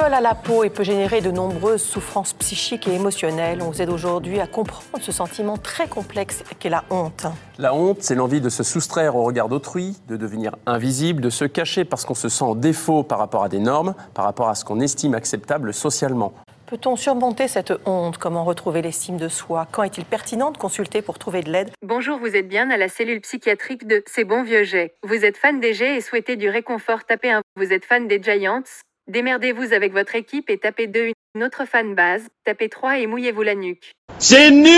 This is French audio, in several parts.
colle à la peau et peut générer de nombreuses souffrances psychiques et émotionnelles. On vous aide aujourd'hui à comprendre ce sentiment très complexe qu'est la honte. La honte, c'est l'envie de se soustraire au regard d'autrui, de devenir invisible, de se cacher parce qu'on se sent en défaut par rapport à des normes, par rapport à ce qu'on estime acceptable socialement. Peut-on surmonter cette honte? Comment retrouver l'estime de soi? Quand est-il pertinent de consulter pour trouver de l'aide? Bonjour, vous êtes bien à la cellule psychiatrique de C'est bon vieux Jet. Vous êtes fan des Jets et souhaitez du réconfort, tapez un. Vous êtes fan des Giants Démerdez-vous avec votre équipe et tapez 2 une autre fan base, tapez 3 et mouillez-vous la nuque. C'est nul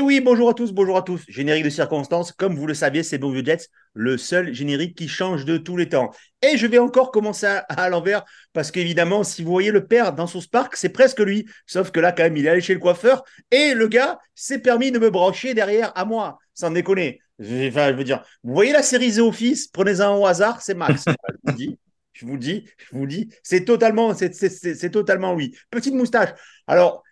Eh oui, bonjour à tous, bonjour à tous. Générique de circonstance, comme vous le saviez, c'est Bon Vieux Jets, le seul générique qui change de tous les temps. Et je vais encore commencer à, l'envers, parce qu'évidemment, si vous voyez le père dans son Spark, c'est presque lui. Sauf que là, quand même, il est allé chez le coiffeur, et le gars s'est permis de me brancher derrière à moi, sans déconner. Enfin, je veux dire, vous voyez la série The Office, prenez-en au hasard, c'est Max. je vous dis, je vous dis, je vous dis, c'est totalement, c'est totalement oui. Petite moustache. Alors,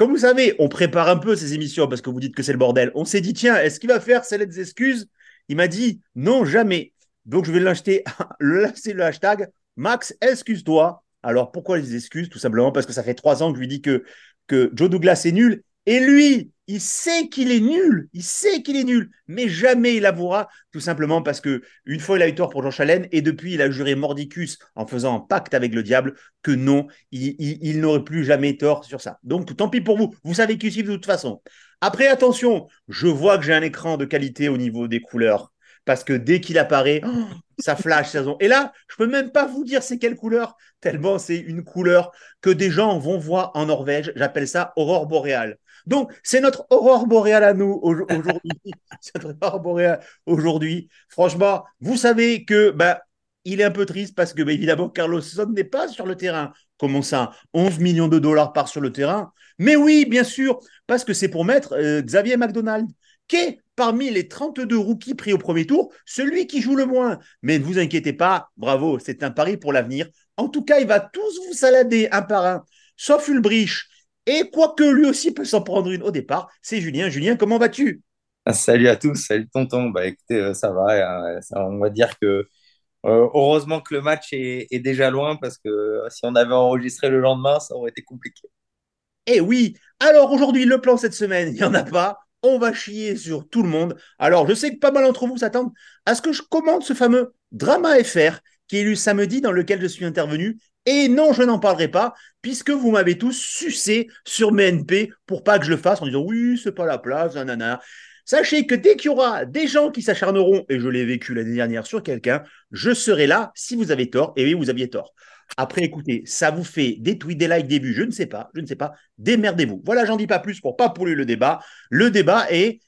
comme vous savez, on prépare un peu ces émissions parce que vous dites que c'est le bordel. On s'est dit, tiens, est-ce qu'il va faire celle des excuses? Il m'a dit, non, jamais. Donc, je vais l'acheter, lancer le hashtag Max, excuse-toi. Alors, pourquoi les excuses? Tout simplement parce que ça fait trois ans que je lui dis que Joe Douglas est nul. Et lui, il sait qu'il est nul, il sait qu'il est nul, mais jamais il avouera, tout simplement parce que une fois il a eu tort pour Jean Chalène, et depuis il a juré mordicus en faisant un pacte avec le diable que non, il, n'aurait plus jamais tort sur ça. Donc tant pis pour vous, vous savez qu'il suit de toute façon. Après, attention, je vois que j'ai un écran de qualité au niveau des couleurs, parce que dès qu'il apparaît, ça flash. Et là, je peux même pas vous dire c'est quelle couleur, tellement c'est une couleur que des gens vont voir en Norvège. J'appelle ça aurore boréale. Donc, c'est notre aurore boréale à nous aujourd'hui. c'est notre aurore boréale aujourd'hui. Franchement, vous savez que bah, il est un peu triste parce que, bah, évidemment, Carlos Son n'est pas sur le terrain. Comment ça? 11 millions de dollars par sur le terrain? Mais oui, bien sûr, parce que c'est pour mettre euh, Xavier McDonald, qui est parmi les 32 rookies pris au premier tour, celui qui joue le moins. Mais ne vous inquiétez pas, bravo, c'est un pari pour l'avenir. En tout cas, il va tous vous salader un par un, sauf Ulbrich, et quoique lui aussi peut s'en prendre une au départ, c'est Julien. Julien, comment vas-tu? Ah, Salut à tous, salut tonton. Bah écoutez, euh, ça va. Euh, on va dire que euh, heureusement que le match est, déjà loin parce que si on avait enregistré le lendemain, ça aurait été compliqué. Eh oui, alors aujourd'hui, le plan cette semaine, il n'y en a pas. On va chier sur tout le monde. Alors, je sais que pas mal d'entre vous s'attendent à ce que je commande ce fameux Drama FR qui est lu samedi dans lequel je suis intervenu et non, je n'en parlerai pas, puisque vous m'avez tous sucé sur mes NP pour pas que je le fasse en disant oui, c'est pas la place, nanana. Sachez que dès qu'il y aura des gens qui s'acharneront, et je l'ai vécu l'année dernière sur quelqu'un, je serai là si vous avez tort. Et oui, vous aviez tort. Après, écoutez, ça vous fait des tweets, des likes, des vues, je ne sais pas, je ne sais pas. Démerdez-vous. Voilà, j'en dis pas plus pour pas polluer le débat. Le débat est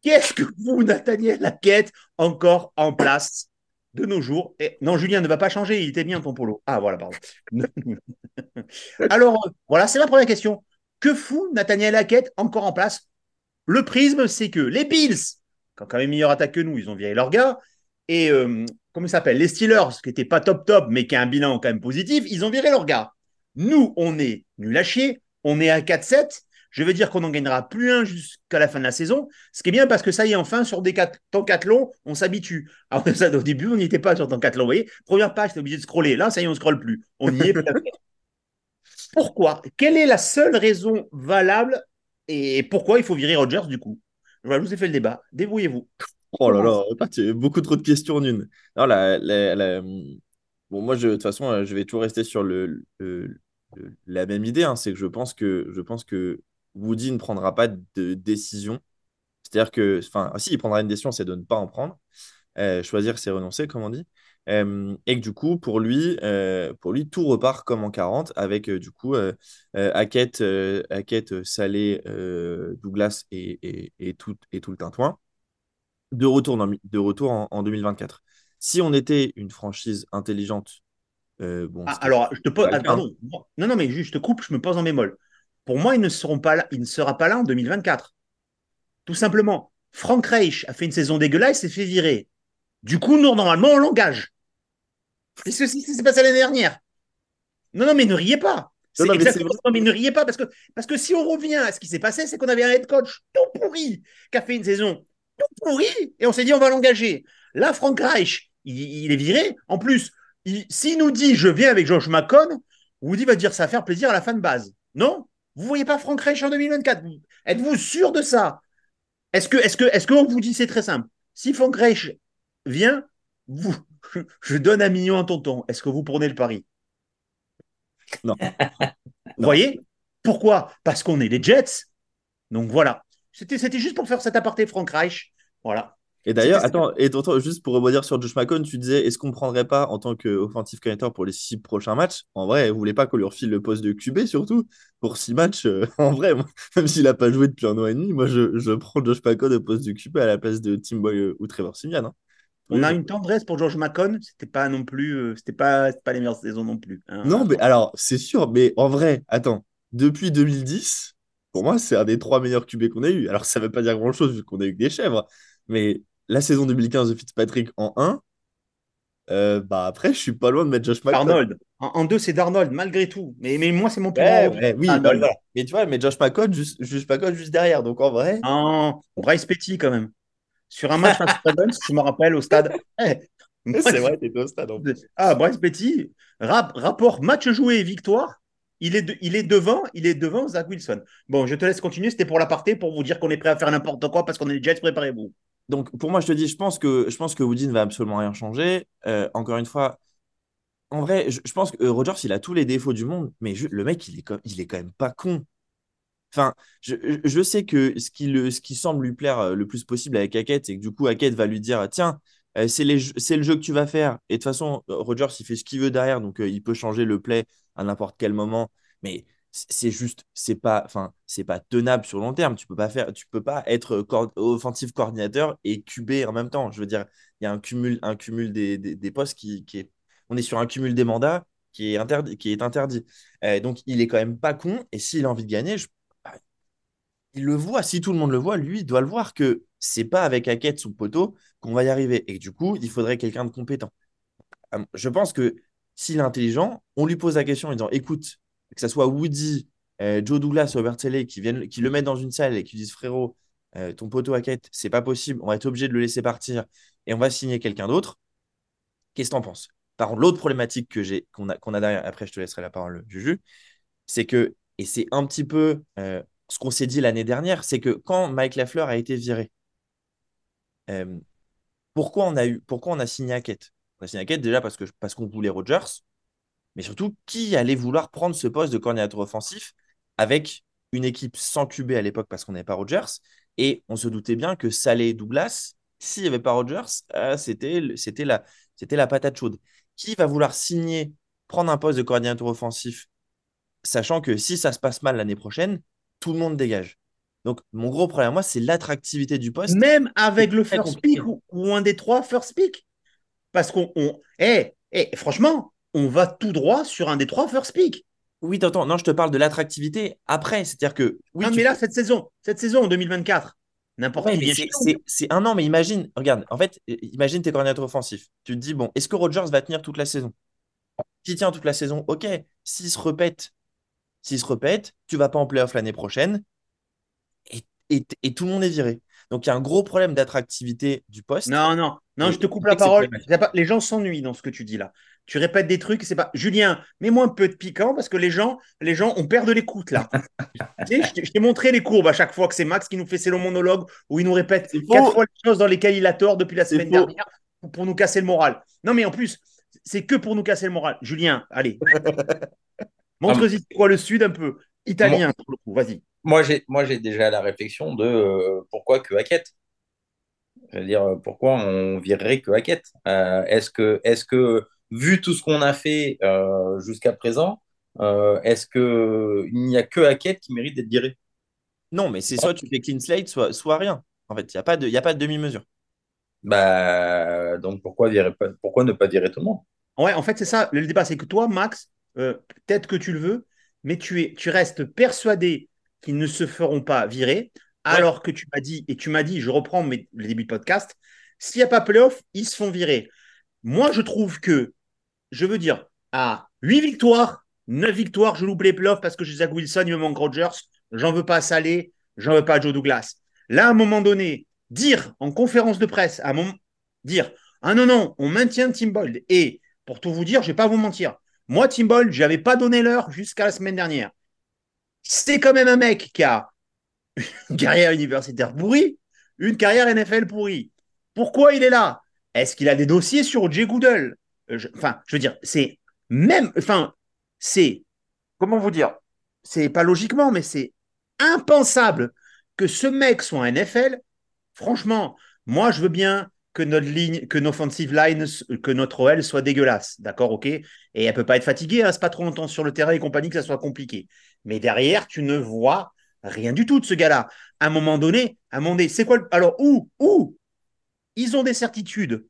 qu'est-ce que vous, Nathaniel Laquette, encore en place de nos jours. Et, non, Julien ne va pas changer, il était bien ton polo. Ah, voilà, pardon. Alors, voilà, c'est la première question. Que fout Nathaniel Hackett encore en place? Le prisme, c'est que les Bills, qui ont quand même meilleure attaque que nous, ils ont viré leur gars. Et euh, comment ça s'appelle? Les Steelers, qui n'étaient pas top top, mais qui a un bilan quand même positif, ils ont viré leur gars. Nous, on est nul à chier, on est à 4-7 je veux dire qu'on n'en gagnera plus un jusqu'à la fin de la saison. Ce qui est bien parce que ça y est, enfin, sur des temps 4 longs, on s'habitue. Alors, ça, au début, on n'y était pas sur temps 4 longs. Vous voyez, première page, c'est obligé de scroller. Là, ça y est, on ne scrolle plus. On y est. pourquoi? Quelle est la seule raison valable et pourquoi il faut virer Rogers du coup? Je vous ai fait le débat. Débrouillez-vous. Oh là là, beaucoup trop de questions en une. Non, Bon, moi, de toute façon, je vais toujours rester sur le, la même idée. Hein. c'est que je pense que je pense que Woody ne prendra pas de décision. C'est-à-dire que, enfin, si il prendra une décision, c'est de ne pas en prendre. Euh, choisir, c'est renoncer, comme on dit. Euh, et que du coup, pour lui, euh, pour lui, tout repart comme en 40 avec du coup Hackett, Hackett, Salé, Douglas et, et, tout, et tout le tintouin de retour, de retour en, 2024. Si on était une franchise intelligente, bon, ah, alors je te pose, ah, pardon, non, non, mais juste, je te coupe, je me pose en bémol. Pour moi, ils ne seront pas là, il ne sera pas là en 2024. Tout simplement. Frank Reich a fait une saison dégueulasse, s'est fait virer. Du coup, nous, normalement, on l'engage. C'est ce qui s'est passé l'année dernière? Non, non, mais ne riez pas. Non, mais, ne riez pas parce que, parce que si on revient à ce qui s'est passé, c'est qu'on avait un head coach tout pourri qui a fait une saison tout pourri et on s'est dit on va l'engager. Là, Frank Reich, il, est viré. En plus, s'il nous dit je viens avec George McCon, Woody va dire ça va faire plaisir à la fan base. Non? Vous voyez pas Frank Reich en 2024 Êtes-vous sûr de ça? Est-ce que, est-ce que, est-ce qu'on vous dit c'est très simple? Si Frank Reich vient, vous, je donne un million à tonton. Est-ce que vous prenez le pari? Non. Vous voyez? Pourquoi? Parce qu'on est les Jets. Donc voilà. C'était, c'était juste pour faire cet aparté Frank Reich. Voilà. Et d'ailleurs, attends, et juste pour rebondir sur Josh McCone, tu disais, est-ce qu'on ne prendrait pas en tant qu'offensive coordinator pour les six prochains matchs En vrai, vous voulez pas qu'on lui refile le poste de QB surtout pour six matchs euh, En vrai, même s'il n'a pas joué depuis un an et demi, moi je, je prends Josh McCone au poste de QB à la place de Tim Boy euh, ou Trevor Simian. Hein. On a une tendresse pour George McCone, c'était pas non plus, euh, c'était pas, pas les meilleures saisons non plus. Hein. Non, mais alors c'est sûr, mais en vrai, attends, depuis 2010, pour moi, c'est un des trois meilleurs QB qu'on a eu. Alors ça veut pas dire grand chose vu qu'on a eu des chèvres, mais la saison 2015 de Fitzpatrick en 1, euh, bah après, je suis pas loin de mettre Josh McCown. Arnold. En 2, c'est Darnold, malgré tout. Mais, mais moi, c'est mon plus oui, bah, Mais tu vois, mais Josh McCown juste, juste, juste derrière. Donc en vrai. Bryce Petty, quand même. Sur un match face je me rappelle au stade. C'est vrai, t'étais au stade. En Ah, Bryce Petty, rapport match joué et victoire. Il est, il est devant, il est devant Zach Wilson. Bon, je te laisse continuer. C'était pour la partie pour vous dire qu'on est prêt à faire n'importe quoi parce qu'on est les Jets. Préparez-vous donc pour moi, je te dis, je pense que, je pense que Woody ne va absolument rien changer. Euh, encore une fois, en vrai, je, pense que euh, Rogers, il a tous les défauts du monde, mais le mec, il est, il est quand même pas con. Enfin, je, sais que ce qui, le, ce qui semble lui plaire euh, le plus possible avec Hackett, c'est que du coup, Hackett va lui dire Tiens, c'est le jeu que tu vas faire. Et de toute façon, Rogers, il fait ce qu'il veut derrière, donc il peut changer le play à n'importe quel moment. Mais c'est juste c'est pas enfin c'est pas tenable sur long terme. Tu peux pas faire tu peux pas être offensive coordinateur et QB en même temps. Je veux dire il y a un cumul un cumul des, des, postes qui, qui, est on est sur un cumul des mandats qui est interdit qui est interdit. Euh, donc il est quand même pas con et s'il a envie de gagner bah, il le voit. Si tout le monde le voit lui il doit le voir que c'est pas avec Hackett sous poteau qu'on va y arriver. Et du coup il faudrait quelqu'un de compétent. Je pense que s'il est intelligent on lui pose la question en disant écoute que ce soit Woody, euh, Joe Douglas, Robert Telley, qui, viennent, qui le mettent dans une salle et qui disent frérot, euh, ton poteau à quête, c'est pas possible, on va être obligé de le laisser partir et on va signer quelqu'un d'autre. Qu'est-ce que tu en penses? Par contre, l'autre problématique que j'ai, qu'on a, qu'on a derrière, après je te laisserai la parole, Juju, c'est que, et c'est un petit peu euh, ce qu'on s'est dit l'année dernière, c'est que quand Mike Lafleur a été viré, pourquoi on a eu, pourquoi on a signé Hackett? On a signé déjà parce que parce qu'on voulait Rogers, mais surtout, qui allait vouloir prendre ce poste de coordinateur offensif avec une équipe sans QB à l'époque parce qu'on n'avait pas Rodgers? Et on se doutait bien que Salé et Douglas, s'il n'y avait pas Rodgers, euh, c'était, la, c'était la patate chaude. Qui va vouloir signer, prendre un poste de coordinateur offensif, sachant que si ça se passe mal l'année prochaine, tout le monde dégage? Donc, mon gros problème, moi, c'est l'attractivité du poste. Même avec le first pick ou, un des trois first pick. Parce qu'on. On... Eh, eh, franchement, on va tout droit sur un des trois first pick. Oui, t'entends. Non, je te parle de l'attractivité après. C'est-à-dire que. Oui, mais là, cette saison, cette saison en 2024, n'importe qui C'est un an, mais imagine, regarde, en fait, imagine tes coordinateurs offensifs. Tu te dis, bon, est-ce que Rogers va tenir toute la saison? S'il tient toute la saison, ok. S'il se répète, s'il se répète, tu vas pas en playoff l'année prochaine et, et, tout le monde est viré. Donc il y a un gros problème d'attractivité du poste. Non, non, non, je te coupe la parole. Les gens s'ennuient dans ce que tu dis là tu répètes des trucs, c'est pas. Julien, mets-moi un peu de piquant parce que les gens, les gens, on perd de l'écoute là. je t'ai montré les courbes à chaque fois que c'est Max qui nous fait ses longs monologues où il nous répète quatre fois les choses dans lesquelles il a tort depuis la semaine dernière pour nous casser le moral. Non, mais en plus, c'est que pour nous casser le moral. Julien, allez. Montre-y quoi le Sud un peu? Italien, pour le coup, vas-y. Moi, j'ai, moi, j'ai déjà la réflexion de euh, pourquoi que Hackett? Je veux dire, pourquoi on virerait que Hackett? Euh, Est-ce que, est-ce que vu tout ce qu'on a fait euh, jusqu'à présent, euh, est-ce qu'il n'y a que Hackett qui mérite d'être viré? Non, mais c'est soit tu fais clean slate, soit, soit rien. En fait, il n'y a pas de, de demi-mesure. Bah, donc pourquoi, virer, pourquoi ne pas virer tout le monde? Ouais, en fait, c'est ça. Le débat, c'est que toi, Max, euh, peut-être que tu le veux, mais tu, es, tu restes persuadé qu'ils ne se feront pas virer, alors que tu m'as dit, et tu m'as dit, je reprends mes, le début de podcast, s'il n'y a pas playoff, ils se font virer. Moi, je trouve que je veux dire, à 8 victoires, 9 victoires, je loupe les playoffs parce que j'ai Zach Wilson, il me manque Rodgers, j'en veux pas à Salé, j'en veux pas à Joe Douglas. Là, à un moment donné, dire en conférence de presse, à un moment, dire Ah non, non, on maintient Tim Boyd. Et pour tout vous dire, je ne vais pas vous mentir. Moi, Tim Boyd, je n'avais pas donné l'heure jusqu'à la semaine dernière. C'est quand même un mec qui a une carrière universitaire pourrie, une carrière NFL pourrie. Pourquoi il est là? Est-ce qu'il a des dossiers sur Jay Goodell euh, Enfin, je veux dire, c'est même, enfin, c'est, comment vous dire? C'est pas logiquement, mais c'est impensable que ce mec soit un NFL. Franchement, moi, je veux bien que notre ligne, que offensive line, que notre OL soit dégueulasse, d'accord, ok? Et elle peut pas être fatiguée, elle reste pas trop longtemps sur le terrain et compagnie, que ça soit compliqué. Mais derrière, tu ne vois rien du tout de ce gars-là. À un moment donné, à un moment donné, c'est quoi Alors, où Où? Ils ont des certitudes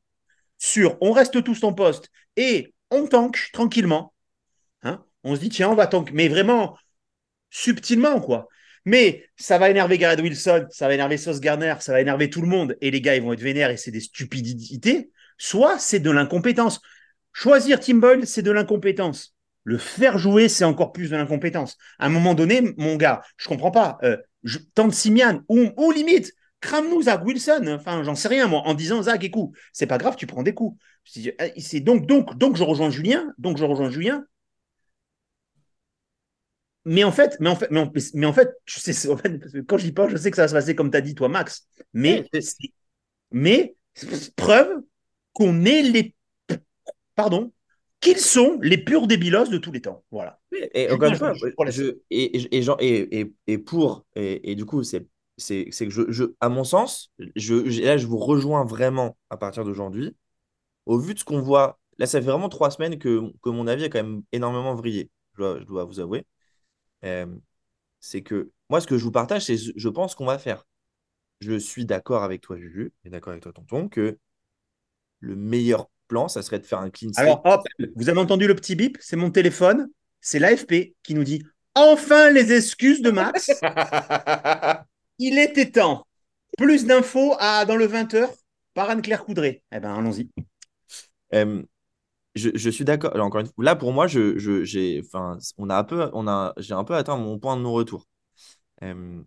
sur on reste tous en poste et on tank tranquillement. Hein on se dit, tiens, on va tank, mais vraiment subtilement, quoi. Mais ça va énerver Garrett Wilson, ça va énerver Sauce Garner, ça va énerver tout le monde, et les gars, ils vont être vénères et c'est des stupidités. Soit c'est de l'incompétence. Choisir Tim Boyle, c'est de l'incompétence. Le faire jouer, c'est encore plus de l'incompétence. À un moment donné, mon gars, je comprends pas. Euh, tente Simian, ou, limite, crame-nous Zach Wilson. Enfin, j'en sais rien, moi, en disant Zach, écoute, c'est pas grave, tu prends des coups. C'est donc, donc, donc, je rejoins Julien. Donc, je rejoins Julien. Mais en fait, mais en fait, mais en, mais en fait, je sais, en fait, quand j'y pense, je sais que ça va se passer comme tu as dit, toi, Max. Mais, mais preuve qu'on est les. Pardon, qu'ils sont les purs débilos de tous les temps. Voilà. Et, encore une fois, je, et, et, et, pour, et, du coup, c'est c'est que je, je, à mon sens, je, là, je vous rejoins vraiment à partir d'aujourd'hui. Au vu de ce qu'on voit, là, ça fait vraiment trois semaines que, que mon avis a quand même énormément vrillé, je dois, je dois vous avouer. Euh, c'est que moi, ce que je vous partage, c'est je pense qu'on va faire. Je suis d'accord avec toi, Juju, et d'accord avec toi, Tonton, que le meilleur plan, ça serait de faire un clean Alors, hop, vous avez entendu le petit bip? C'est mon téléphone. C'est l'AFP qui nous dit enfin les excuses de Max. Il était temps. Plus d'infos à, dans le 20h par Anne-Claire Coudray. Eh bien, allons-y. Euh, je, suis d'accord. Encore une fois, là pour moi, je, j'ai, on a un peu, on a, j'ai un peu atteint mon point de non-retour. Euh,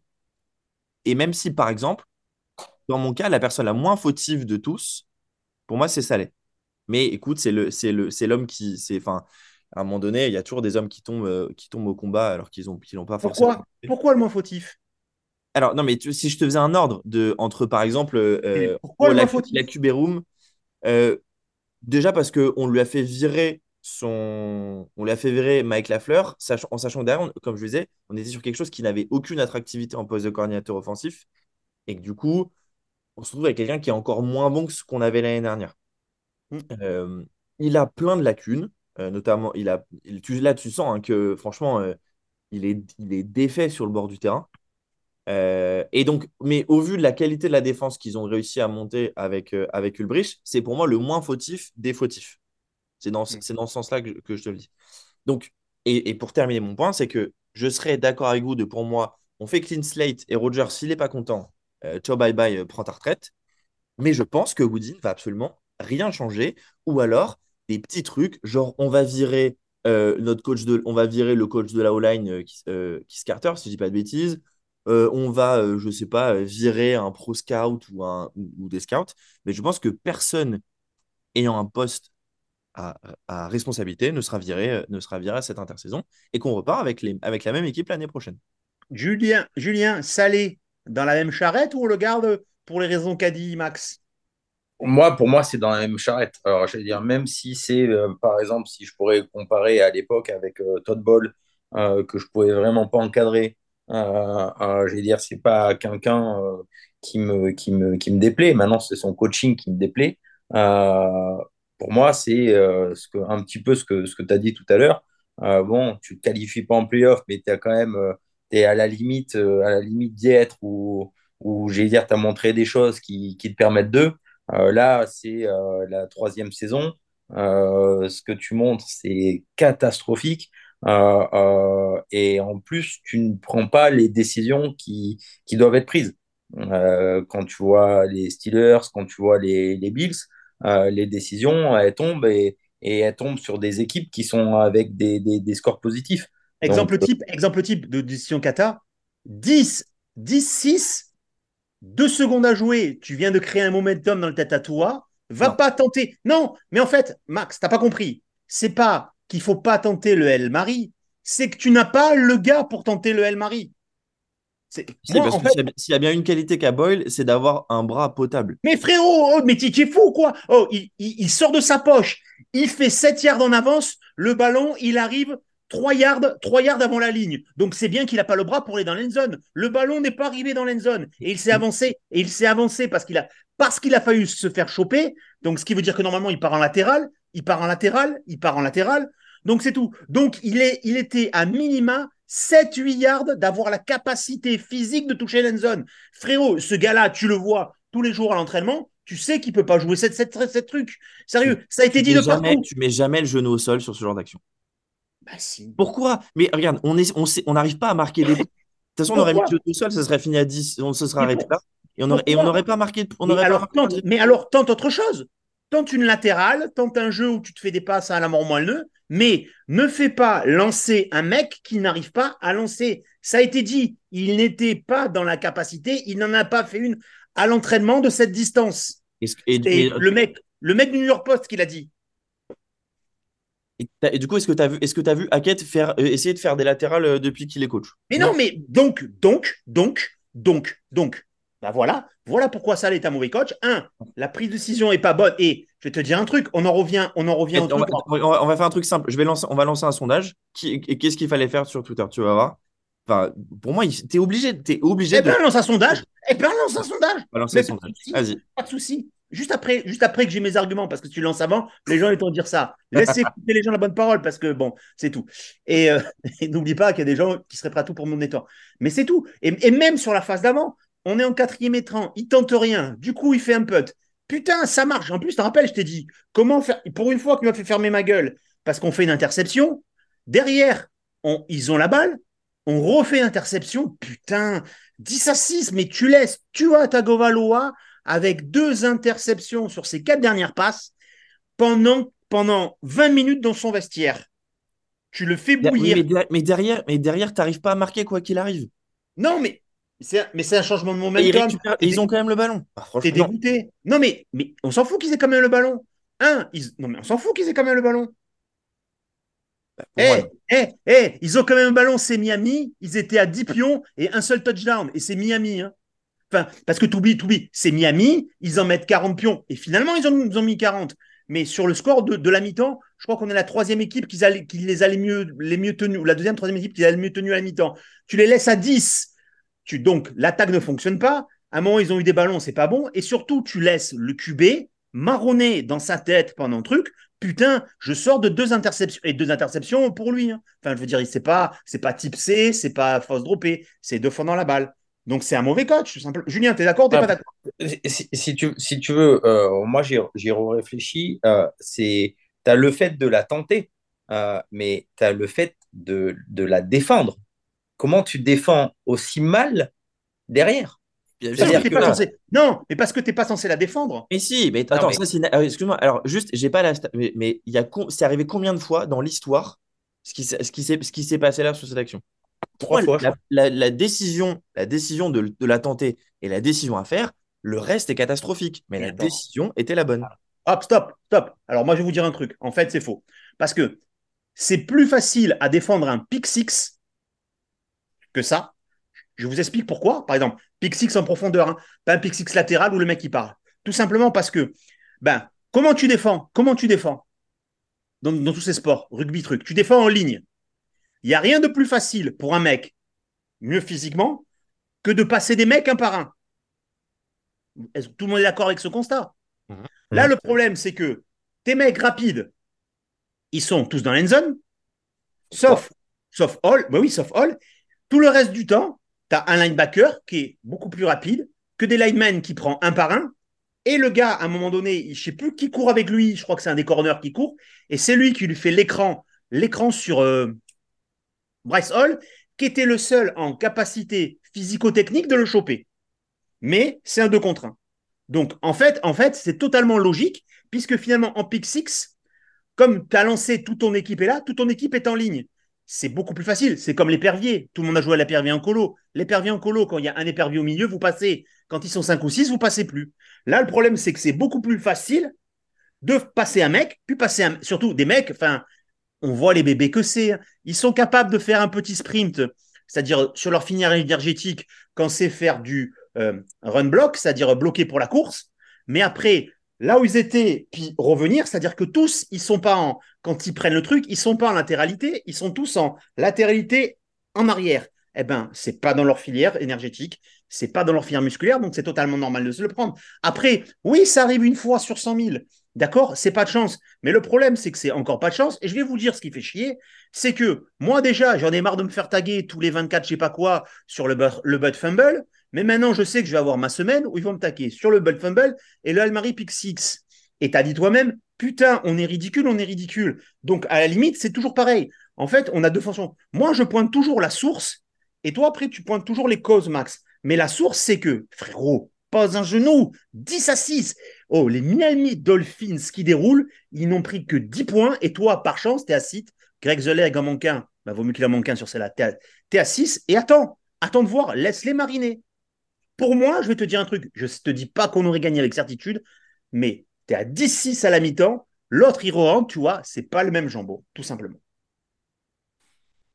et même si, par exemple, dans mon cas, la personne la moins fautive de tous, pour moi, c'est Salé. Mais écoute, c'est le, c'est le, c'est l'homme qui, c'est, enfin, à un moment donné, il y a toujours des hommes qui tombent, euh, qui tombent au combat alors qu'ils ont, qu'ils n'ont pas Pourquoi? forcément. Pourquoi le moins fautif? Alors non, mais si je te faisais un ordre de entre, par exemple, euh, pourquoi la, la Cuberoom, euh, déjà parce qu'on lui a fait virer son, on lui a fait virer Mike Lafleur, en sachant que derrière, comme je le disais, on était sur quelque chose qui n'avait aucune attractivité en poste de coordinateur offensif et que du coup, on se retrouve avec quelqu'un qui est encore moins bon que ce qu'on avait l'année dernière. Mm. Euh, il a plein de lacunes, euh, notamment, il a, tu, là, tu sens hein, que franchement, euh, il, est, il est défait sur le bord du terrain. Et donc, mais au vu de la qualité de la défense qu'ils ont réussi à monter avec, avec Ulbrich, c'est pour moi le moins fautif des fautifs. C'est dans, mm. dans ce sens-là que, que, je te le dis. Donc, et, et pour terminer mon point, c'est que je serais d'accord avec vous de pour moi, on fait clean slate et Roger, s'il n'est pas content, ciao bye bye, prends ta retraite. Mais je pense que Woodin va absolument rien changer. Ou alors des petits trucs, genre on va virer euh, notre coach de, on va virer le coach de la O-line euh, qui, euh, qui Carter, si je dis pas de bêtises. On va, je sais pas, virer un pro scout ou, un, ou, des scouts. Mais je pense que personne ayant un poste à, à, responsabilité ne sera viré, ne sera viré à cette intersaison et qu'on repart avec, les, avec la même équipe l'année prochaine. Julien, Julien, Salé, dans la même charrette ou on le garde pour les raisons qu'a dit Max? Moi, pour moi, c'est dans la même charrette. Alors, je veux dire, même si c'est, euh, par exemple, si je pourrais comparer à l'époque avec euh, Todd Ball, euh, que je pouvais vraiment pas encadrer, je veux dire, c'est pas quelqu'un qui, me, qui, me, qui me déplaît. Maintenant, c'est son coaching qui me déplaît. pour moi, c'est un petit peu ce que, ce que tu as dit tout à l'heure. bon, tu ne te qualifies pas en playoff, mais tu quand même es à la limite, à la limite d'y être ou, ou j'ai dire, tu as montré des choses qui, qui te permettent d'eux. Euh, là, c'est euh, la troisième saison. Euh, ce que tu montres, c'est catastrophique. Et en plus, tu ne prends pas les décisions qui, qui doivent être prises. quand tu vois les Steelers, quand tu vois les, les Bills, les décisions, elles tombent et, et, elles tombent sur des équipes qui sont avec des, des, des scores positifs. Exemple, type, exemple type de décision kata 10, 10, 6 deux secondes à jouer, tu viens de créer un momentum dans le tête à toi, va Non. pas tenter. Non, mais en fait, Max, t'as pas compris. C'est pas qu'il faut pas tenter le El Marie, c'est que tu n'as pas le gars pour tenter le El Marie. C'est- parce en que fait- s'il y a- bien une qualité qu'a Boyle, c'est d'avoir un bras potable. Mais frérot, oh, mais tu es fou ou quoi? Oh, il, il- il sort de sa poche, il fait 7 yards en avance, le ballon, il arrive 3 yards, 3 yards avant la ligne. Donc c'est bien qu'il n'a pas le bras pour aller dans l'endzone. Le ballon n'est pas arrivé dans l'endzone. Et il s'est avancé. Et il s'est avancé parce qu'il a, parce qu'il a failli se faire choper. Donc ce qui veut dire que normalement, il part en latéral, il part en latéral, il part en latéral. Donc c'est tout. Donc il, est, il était à minima 7-8 yards d'avoir la capacité physique de toucher l'endzone. Frérot, ce gars-là, tu le vois tous les jours à l'entraînement, tu sais qu'il peut pas jouer cette, cette, cette truc. Sérieux, ça a été dit de partout. jamais, tu mets jamais le genou au sol sur ce genre d'action. Bah si. Pourquoi? Mais regarde, on est, on sait- on n'arrive pas à marquer buts. De toute façon, on aurait mis le genou au sol, ça serait fini à 10, on se serait arrêté là. Et on n'aurait pas marqué. On Mais pas alors, marqué tente, mais alors, tente autre chose. Tente une latérale, tente un jeu où tu te fais des passes à la mort moelleux, mais ne fais pas lancer un mec qui n'arrive pas à lancer. Ça a été dit, il n'était pas dans la capacité, il n'en a pas fait une à l'entraînement de cette distance. Et, le mec, le mec du New York Post qui l'a dit. et du coup, est-ce que tu as vu, est-ce que tu vu Hackett faire, euh, essayer de faire des latérales euh, depuis qu'il est coach? Mais non, mais donc, donc, donc, donc, donc. Bah voilà, voilà pourquoi ça est un mauvais coach. Un, la prise de décision est pas bonne. Et je vais te dire un truc, on en revient, on en revient au on, va, on va- faire un truc simple. Je vais lancer, on va lancer un sondage. Qui, qu'est-ce qu'il fallait faire sur Twitter Tu vas voir. Enfin, pour moi, t'es obligé, t'es obligé Eh de ben, lance un sondage. Eh ben, lance un sondage. on va lancer pas sondage. Vas-y. Pas de souci. Juste après, juste après que j'ai mes arguments, parce que si tu lances avant, les gens ils vont dire ça. Laisse écouter les gens la bonne parole, parce que bon, c'est tout. Et, euh, et n'oublie pas qu'il y a des gens qui seraient prêts à tout pour mon étang. Mais c'est tout. Et, et même sur la phase d'avant, on est en quatrième étrange, il tente rien. Du coup, il fait un putt. Putain, ça marche. En plus, tu te rappelles, je t'ai dit, comment faire Pour une fois qu'il m'a fait fermer ma gueule, parce qu'on fait une interception, derrière, on, ils ont la balle, on refait interception. Putain, 10 à 6, mais tu laisses Tua Tagovailoa avec deux interceptions sur ses quatre dernières passes pendant, pendant 20 minutes dans son vestiaire. Tu le fais Oui, bouillir. mais, der- mais derrière, mais derrière, t'arrives pas à marquer quoi qu'il arrive. Non, mais mais c'est un changement de Et ils, momentum. récupèrent- et ils ont quand même le ballon. Ah, T'es dégoûté. Non, mais, mais on s'en fout qu'ils aient quand même le ballon. Un, ils... non, mais on s'en fout qu'ils aient quand même le ballon. pour Eh, eh, eh, ils ont quand même un ballon, c'est Miami. Ils étaient à 10 pions et un seul touchdown. Et c'est Miami. Hein. Enfin, parce que t'oublies, t'oublies, c'est Miami. Ils en mettent 40 pions. Et finalement, ils en ils ont mis 40. Mais sur le score de, de la mi-temps, je crois qu'on est la troisième équipe qui les a les mieux, les mieux tenus, ou la deuxième, troisième équipe qui les a les mieux tenus à la mi-temps. Tu les laisses à 10. Tu, donc, l'attaque ne fonctionne pas. À un moment, ils ont eu des ballons, c'est pas bon. Et surtout, tu laisses le QB marronner dans sa tête pendant le truc. Putain, je sors de deux interceptions et deux interceptions pour lui. hein. Enfin, je veux dire, c'est pas, c'est pas type C, c'est pas fausse droppée, c'est deux fois dans la balle. Donc c'est un mauvais coach. tout simplement. Julien, t'es d'accord, t'es Ah, pas d'accord? Si, si tu, si tu veux, euh, moi j'ai j'ai réfléchi, euh, c'est tu as le fait de la tenter, euh, mais tu as le fait de, de la défendre. Comment tu défends aussi mal derrière bien Parce sûr que que t'es pas non. censé- Non, mais parce que t'es pas censé la défendre. Mais si, mais attends, mais- ça c'est. une- ah, Excuse-moi, alors juste, j'ai pas la. Mais, mais il y a con- c'est arrivé combien de fois dans l'histoire ce qui, s'est- ce qui s'est ce qui s'est passé là sur cette action? Trois fois, la, la- la décision, la décision de, de la tenter et la décision à faire, le reste est catastrophique. Mais la Attends. décision était la bonne. Hop, stop, stop. Alors moi, je vais vous dire un truc. En fait, c'est faux. Parce que c'est plus facile à défendre un pick six que ça. Je vous explique pourquoi. Par exemple, pick six en profondeur, hein. pas un pick six latéral où le mec il parle. Tout simplement parce que, ben, comment tu défends Comment tu défends dans, dans tous ces sports, rugby, truc? Tu défends en ligne. Il n'y a rien de plus facile pour un mec, mieux physiquement, que de passer des mecs un par un. Est-ce que tout le monde est d'accord avec ce constat? Là, le problème, c'est que tes mecs rapides, ils sont tous dans l'end zone, sauf, sauf Hall. Bah oui, sauf Hall. Tout le reste du temps, tu as un linebacker qui est beaucoup plus rapide que des linemen qui prend un par un. Et le gars, à un moment donné, je sais plus qui court avec lui, je crois que c'est un des corners qui court, et c'est lui qui lui fait l'écran, l'écran sur euh, Bryce Hall, qui était le seul en capacité physico-technique de le choper. Mais c'est un 2 contre 1. Donc, en fait, en fait c'est totalement logique, puisque finalement, en pick 6, comme tu as lancé toute ton équipe est là, toute ton équipe est en ligne. C'est beaucoup plus facile. C'est comme l'épervier. Tout le monde a joué à l'épervier en colo. L'épervier en colo, quand il y a un épervier au milieu, vous passez. Quand ils sont 5 ou 6, vous passez plus. Là, le problème, c'est que c'est beaucoup plus facile de passer un mec, puis passer un. Surtout des mecs, enfin, on voit les bébés que c'est. Hein. Ils sont capables de faire un petit sprint, c'est-à-dire sur leur finière énergétique, quand c'est faire du euh, run block, c'est-à-dire bloquer pour la course. Mais après, là où ils étaient, puis revenir, c'est-à-dire que tous, ils sont pas en, quand ils prennent le truc, ils sont pas en latéralité, ils sont tous en latéralité en arrière. Eh ben, c'est pas dans leur filière énergétique, c'est pas dans leur filière musculaire, donc c'est totalement normal de se le prendre. Après, oui, ça arrive une fois sur 100 000, d'accord, c'est pas de chance. Mais le problème, c'est que c'est encore pas de chance. Et je vais vous dire ce qui fait chier, c'est que moi déjà, j'en ai marre de me faire taguer tous les 24, je sais pas quoi, sur le, le butt fumble. Mais maintenant, je sais que je vais avoir ma semaine où ils vont me taquer sur le Bull Fumble et le Almari Pick 6. Et tu as dit toi-même, putain, on est ridicule, on est ridicule. Donc, à la limite, c'est toujours pareil. En fait, on a deux fonctions. Moi, je pointe toujours la source et toi, après, tu pointes toujours les causes, Max. Mais la source, c'est que, frérot, pas un genou, 10 à 6. Oh, les Miami Dolphins qui déroulent, ils n'ont pris que 10 points et toi, par chance, tu es à 6. Greg Zeller et en bah, vaut mieux qu'il en manque un sur celle-là. Tu es, à 6 et attends, attends de voir, laisse-les mariner. Pour moi, je vais te dire un truc. Je ne te dis pas qu'on aurait gagné avec certitude, mais tu es à 10-6 à la mi-temps. L'autre, il rentre, tu vois, c'est pas le même jambon, tout simplement.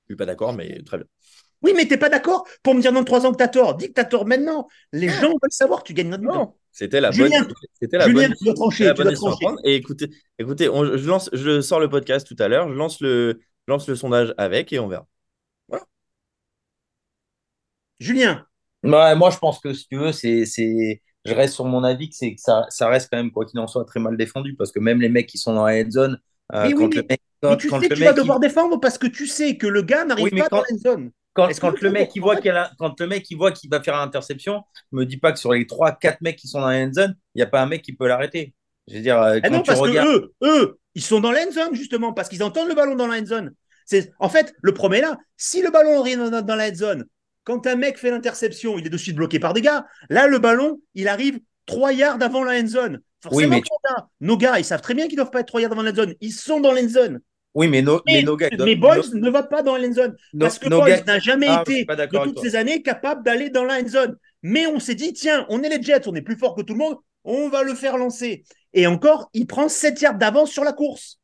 Je suis pas d'accord, mais très bien. Oui, mais tu n'es pas d'accord pour me dire dans trois ans que tu as tort. Dis que tu as tort maintenant. Les gens veulent savoir, tu gagnes notre Non, c'était la bonne. C'était la Julien, bonne. Tu dois trancher. Tu dois trancher. Et écoutez, écoutez je, lance, je sors le podcast tout à l'heure, je lance le, lance le sondage avec et on verra. Voilà. Julien, moi, je pense que si tu veux, c'est, je reste sur mon avis que, c'est, que ça, ça reste quand même, quoi qu'il en soit, très mal défendu parce que même les mecs qui sont dans la head zone, euh, quand le mec, mais tu sais que tu vas devoir défendre parce que tu sais que le gars n'arrive pas dans la zone. Quand, quand le mec il voit qu'il quand le mec il voit qu'il va faire l'interception, me dis pas que sur les 3 4 mecs qui sont dans la end zone, il n'y a pas un mec qui peut l'arrêter. Je veux dire euh, ah non, parce que eux, eux, ils sont dans la end zone justement parce qu'ils entendent le ballon dans la end zone. C'est en fait le premier là, si le ballon arrive dans, dans la end zone, quand un mec fait l'interception, il est de suite bloqué par des gars. Là, le ballon, il arrive trois yards avant la end zone. Forcément, oui, mais... nos gars, ils savent très bien qu'ils ne doivent pas être trois yards avant la end zone. Ils sont dans la end zone. Oui, mais, nos gars. Mais Boys ne va pas dans la end zone. parce que Boys n'a jamais ah, été, de toutes ces années, capable d'aller dans la end zone. Mais on s'est dit, tiens, on est les Jets, on est plus fort que tout le monde, on va le faire lancer. Et encore, il prend 7 yards d'avance sur la course.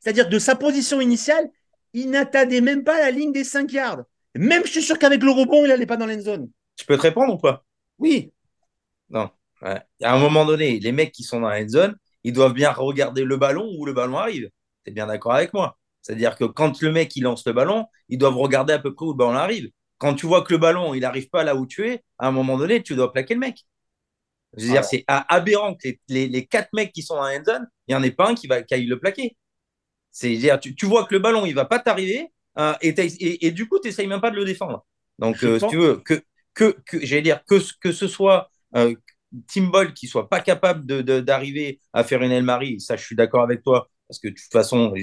C'est-à-dire, de sa position initiale, il n'attendait même pas la ligne des 5 yards. Même je suis sûr qu'avec le rebond, il n'allait pas dans l'end Tu peux te répondre ou pas? Oui. Non. À un moment donné, les mecs qui sont dans la zone, ils doivent bien regarder le ballon où le ballon arrive. Tu es bien d'accord avec moi? C'est-à-dire que quand le mec il lance le ballon, ils doivent regarder à peu près où le ballon arrive. Quand tu vois que le ballon il n'arrive pas là où tu es, à un moment donné, tu dois plaquer le mec. Je veux dire, c'est aberrant que les, quatre mecs qui sont dans la zone, il n'y en ait pas un qui va qui aille le plaquer. C'est dire, tu, tu, vois que le ballon il va pas t'arriver, euh, et, du coup, tu n'essayes même pas de le défendre. Donc, euh, si tu veux, que, que, j'allais dire, que, que ce soit euh, Tim Ball qui soit pas capable d'arriver à faire une El ça, je suis d'accord avec toi. Parce que de toute façon,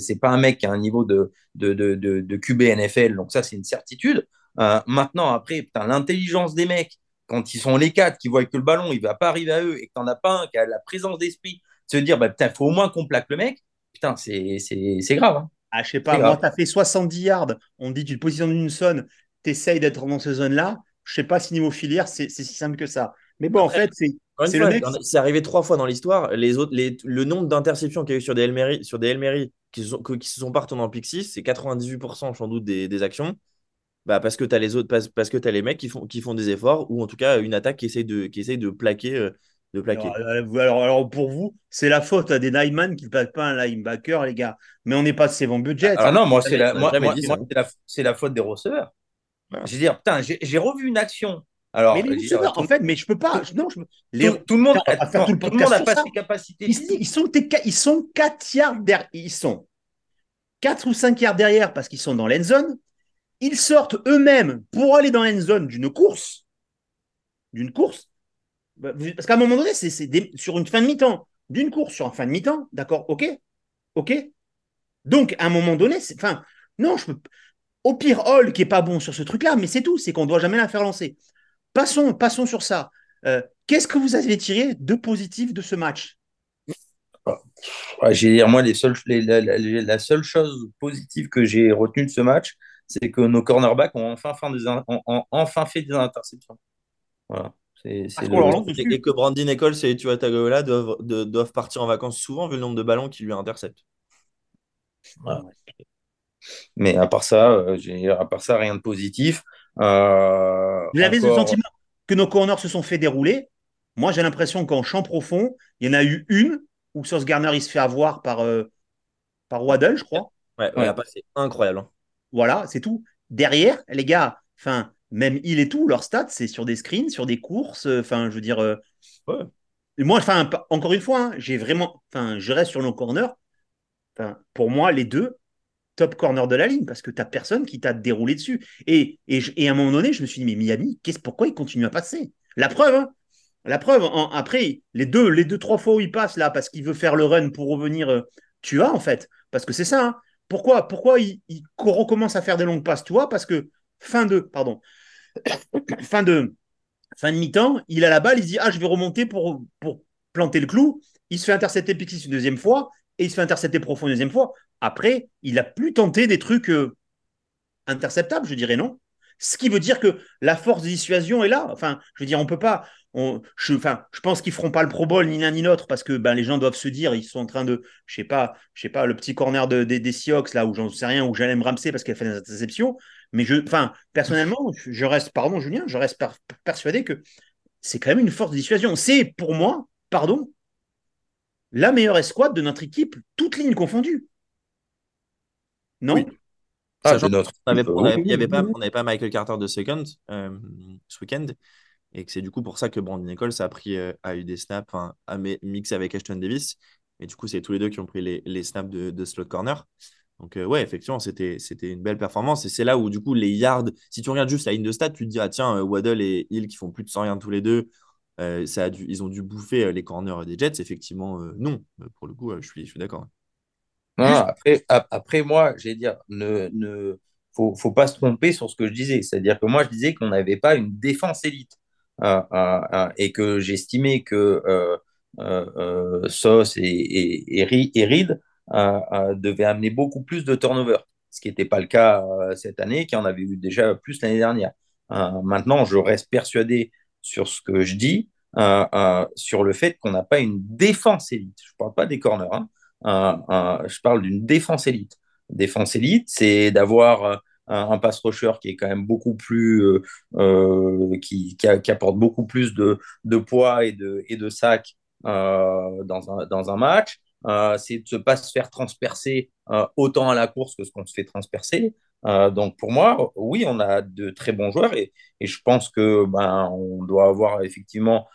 c'est pas un mec qui a un niveau de, de, de, de QB NFL, donc ça, c'est une certitude. maintenant, après, l'intelligence des mecs, quand ils sont les quatre, qui voient que le ballon, il va pas arriver à eux, et que tu n'en as pas un qui a la présence d'esprit, de se dire, bah, putain, il faut au moins qu'on plaque le mec, putain, c'est grave. Hein. Ah, je sais pas, moi, tu as fait 70 yards. On dit, tu te positionnes une zone, tu essayes d'être dans cette zone-là. Je sais pas si niveau filière, c'est si simple que ça. Mais bon, en fait, c'est. C'est arrivé trois fois dans l'histoire. Les autres, les, le nombre d'interceptions qu'il y a eu sur des Elmery, sur des Elmery qui, sont, qui se sont pas retournés en pick 6, c'est 98% sans doute des, des actions. Bah parce que tu as les autres, parce, parce que tu as les mecs qui font, qui font des efforts, ou en tout cas une attaque qui essaye de, qui essaye de plaquer euh, de plaquer. Euh, alors, alors, pour vous, c'est la faute à des Nyman qui ne plaquent pas un linebacker, les gars. Mais on n'est pas de bons budget. Ah non, moi, c'est la, moi, la, faute des receveurs. Je veux dire, putain, j'ai revu une action. Alors, mais les receveurs, en fait, mais je peux pas. Non, je, tout, le monde, n'a pas ses capacités. Ils, sont, ils sont 4 yards derrière. Ils sont 4 ou 5 yards derrière parce qu'ils sont dans l'end zone. Ils sortent eux-mêmes pour aller dans l'end zone d'une course. D'une course parce qu'à un moment donné, c'est sur une fin de mi-temps, d'une course sur une fin de mi-temps, d'accord, ok, ok. Donc, à un moment donné, enfin, non. Au pire, Hall qui est pas bon sur ce truc-là, mais c'est tout, c'est qu'on doit jamais la faire lancer. Passons, passons sur ça. Euh, qu'est-ce que vous avez tiré de positif de ce match? J'ai dire, moi, la, seule chose positive que j'ai retenue de ce match, c'est que nos cornerbacks ont enfin, enfin fait des interceptions. Voilà. C'est, Et que Brandon Nichols et Tua Tagovailoa doivent, doivent partir en vacances souvent vu le nombre de ballons qui lui interceptent. Mais à part ça, euh, à part ça, rien de positif. Euh, Vous avez le sentiment que nos corners se sont fait dérouler? Moi, j'ai l'impression qu'en champ profond, il y en a eu une où Sauce Garner il se fait avoir par, euh, par Waddle, je crois. Ouais, c'est incroyable. Voilà, c'est tout. Derrière, les gars, enfin, même il et tout, leur stats, c'est sur des screens, sur des courses. Enfin, je veux dire. Euh, moi, enfin, encore une fois, hein, j'ai vraiment. Enfin, je reste sur nos corners. Pour moi, les deux, top corner de la ligne, parce que tu n'as personne qui t'a déroulé dessus. Et, et, à un moment donné, je me suis dit, mais Miami, qu'est-ce, pourquoi il continue à passer? La preuve, hein, la preuve, après, les deux, les deux, trois fois où il passe là, parce qu'il veut faire le run pour revenir, euh, tu as en fait. Parce que c'est ça. Hein. Pourquoi, pourquoi il, recommence à faire des longues passes, tu vois Parce que fin de, pardon, fin de, fin de mi-temps, il a la balle, il dit Ah, je vais remonter pour, pour planter le clou. Il se fait intercepter Pixis une deuxième fois et il se fait intercepter profond une deuxième fois. Après, il a plus tenté des trucs euh, interceptables, je dirais non? Ce qui veut dire que la force de dissuasion est là. Enfin, je veux dire, on peut pas. Je, enfin, je pense qu'ils feront pas le Pro Bowl ni l'un ni l'autre parce que ben, les gens doivent se dire, ils sont en train de, je sais pas, je sais pas, le petit corner de, des Seahawks là où j'en sais rien, où me Ramsey parce qu'elle fait des interceptions. Mais je, enfin, personnellement, je reste, pardon Julien, je reste persuadé que c'est quand même une force de dissuasion. C'est pour moi, pardon, la meilleure escouade de notre équipe, toutes lignes confondues. Non? Ah, on n'avait pas, Michael Carter de second euh, ce week-end. Et que c'est du coup pour ça que Brandon Nichols a, pris, euh, a eu des snaps, a mixé avec Ashton Davis. Et du coup, c'est tous les deux qui ont pris les, snaps de, slot corner. Donc, euh, ouais, effectivement, c'était une belle performance. Et c'est là où, du coup, les yards, si tu regardes juste la ligne de stats, tu te dis, ah tiens, Waddle et Hill qui font plus de 100 yards tous les deux, ça a dû, ils ont dû bouffer les corners des Jets. Effectivement, non. Pour le coup, je suis, je suis d'accord après, après, moi, j'ai dire, ne, ne faut, faut pas se tromper sur ce que je disais. C'est-à-dire que moi, je disais qu'on n'avait pas une défense élite euh, euh, euh, et que j'estimais que Sauce et, et, et, Reed devaient amener beaucoup plus de turnover, ce qui n'était pas le cas cette année, qui en avait eu déjà plus l'année dernière. maintenant, je reste persuadé sur ce que je dis, sur le fait qu'on n'a pas une défense élite. Je ne parle pas des corners. Hein je parle d'une défense élite. Défense élite, c'est d'avoir euh, un, pass rusher qui est quand même beaucoup plus, euh, euh, qui, apporte beaucoup plus de, poids et de, et de sacs dans un match. C'est de ne pas se faire transpercer autant à la course que ce qu'on se fait transpercer. donc pour moi, oui, on a de très bons joueurs et, et je pense que ben, on doit avoir effectivement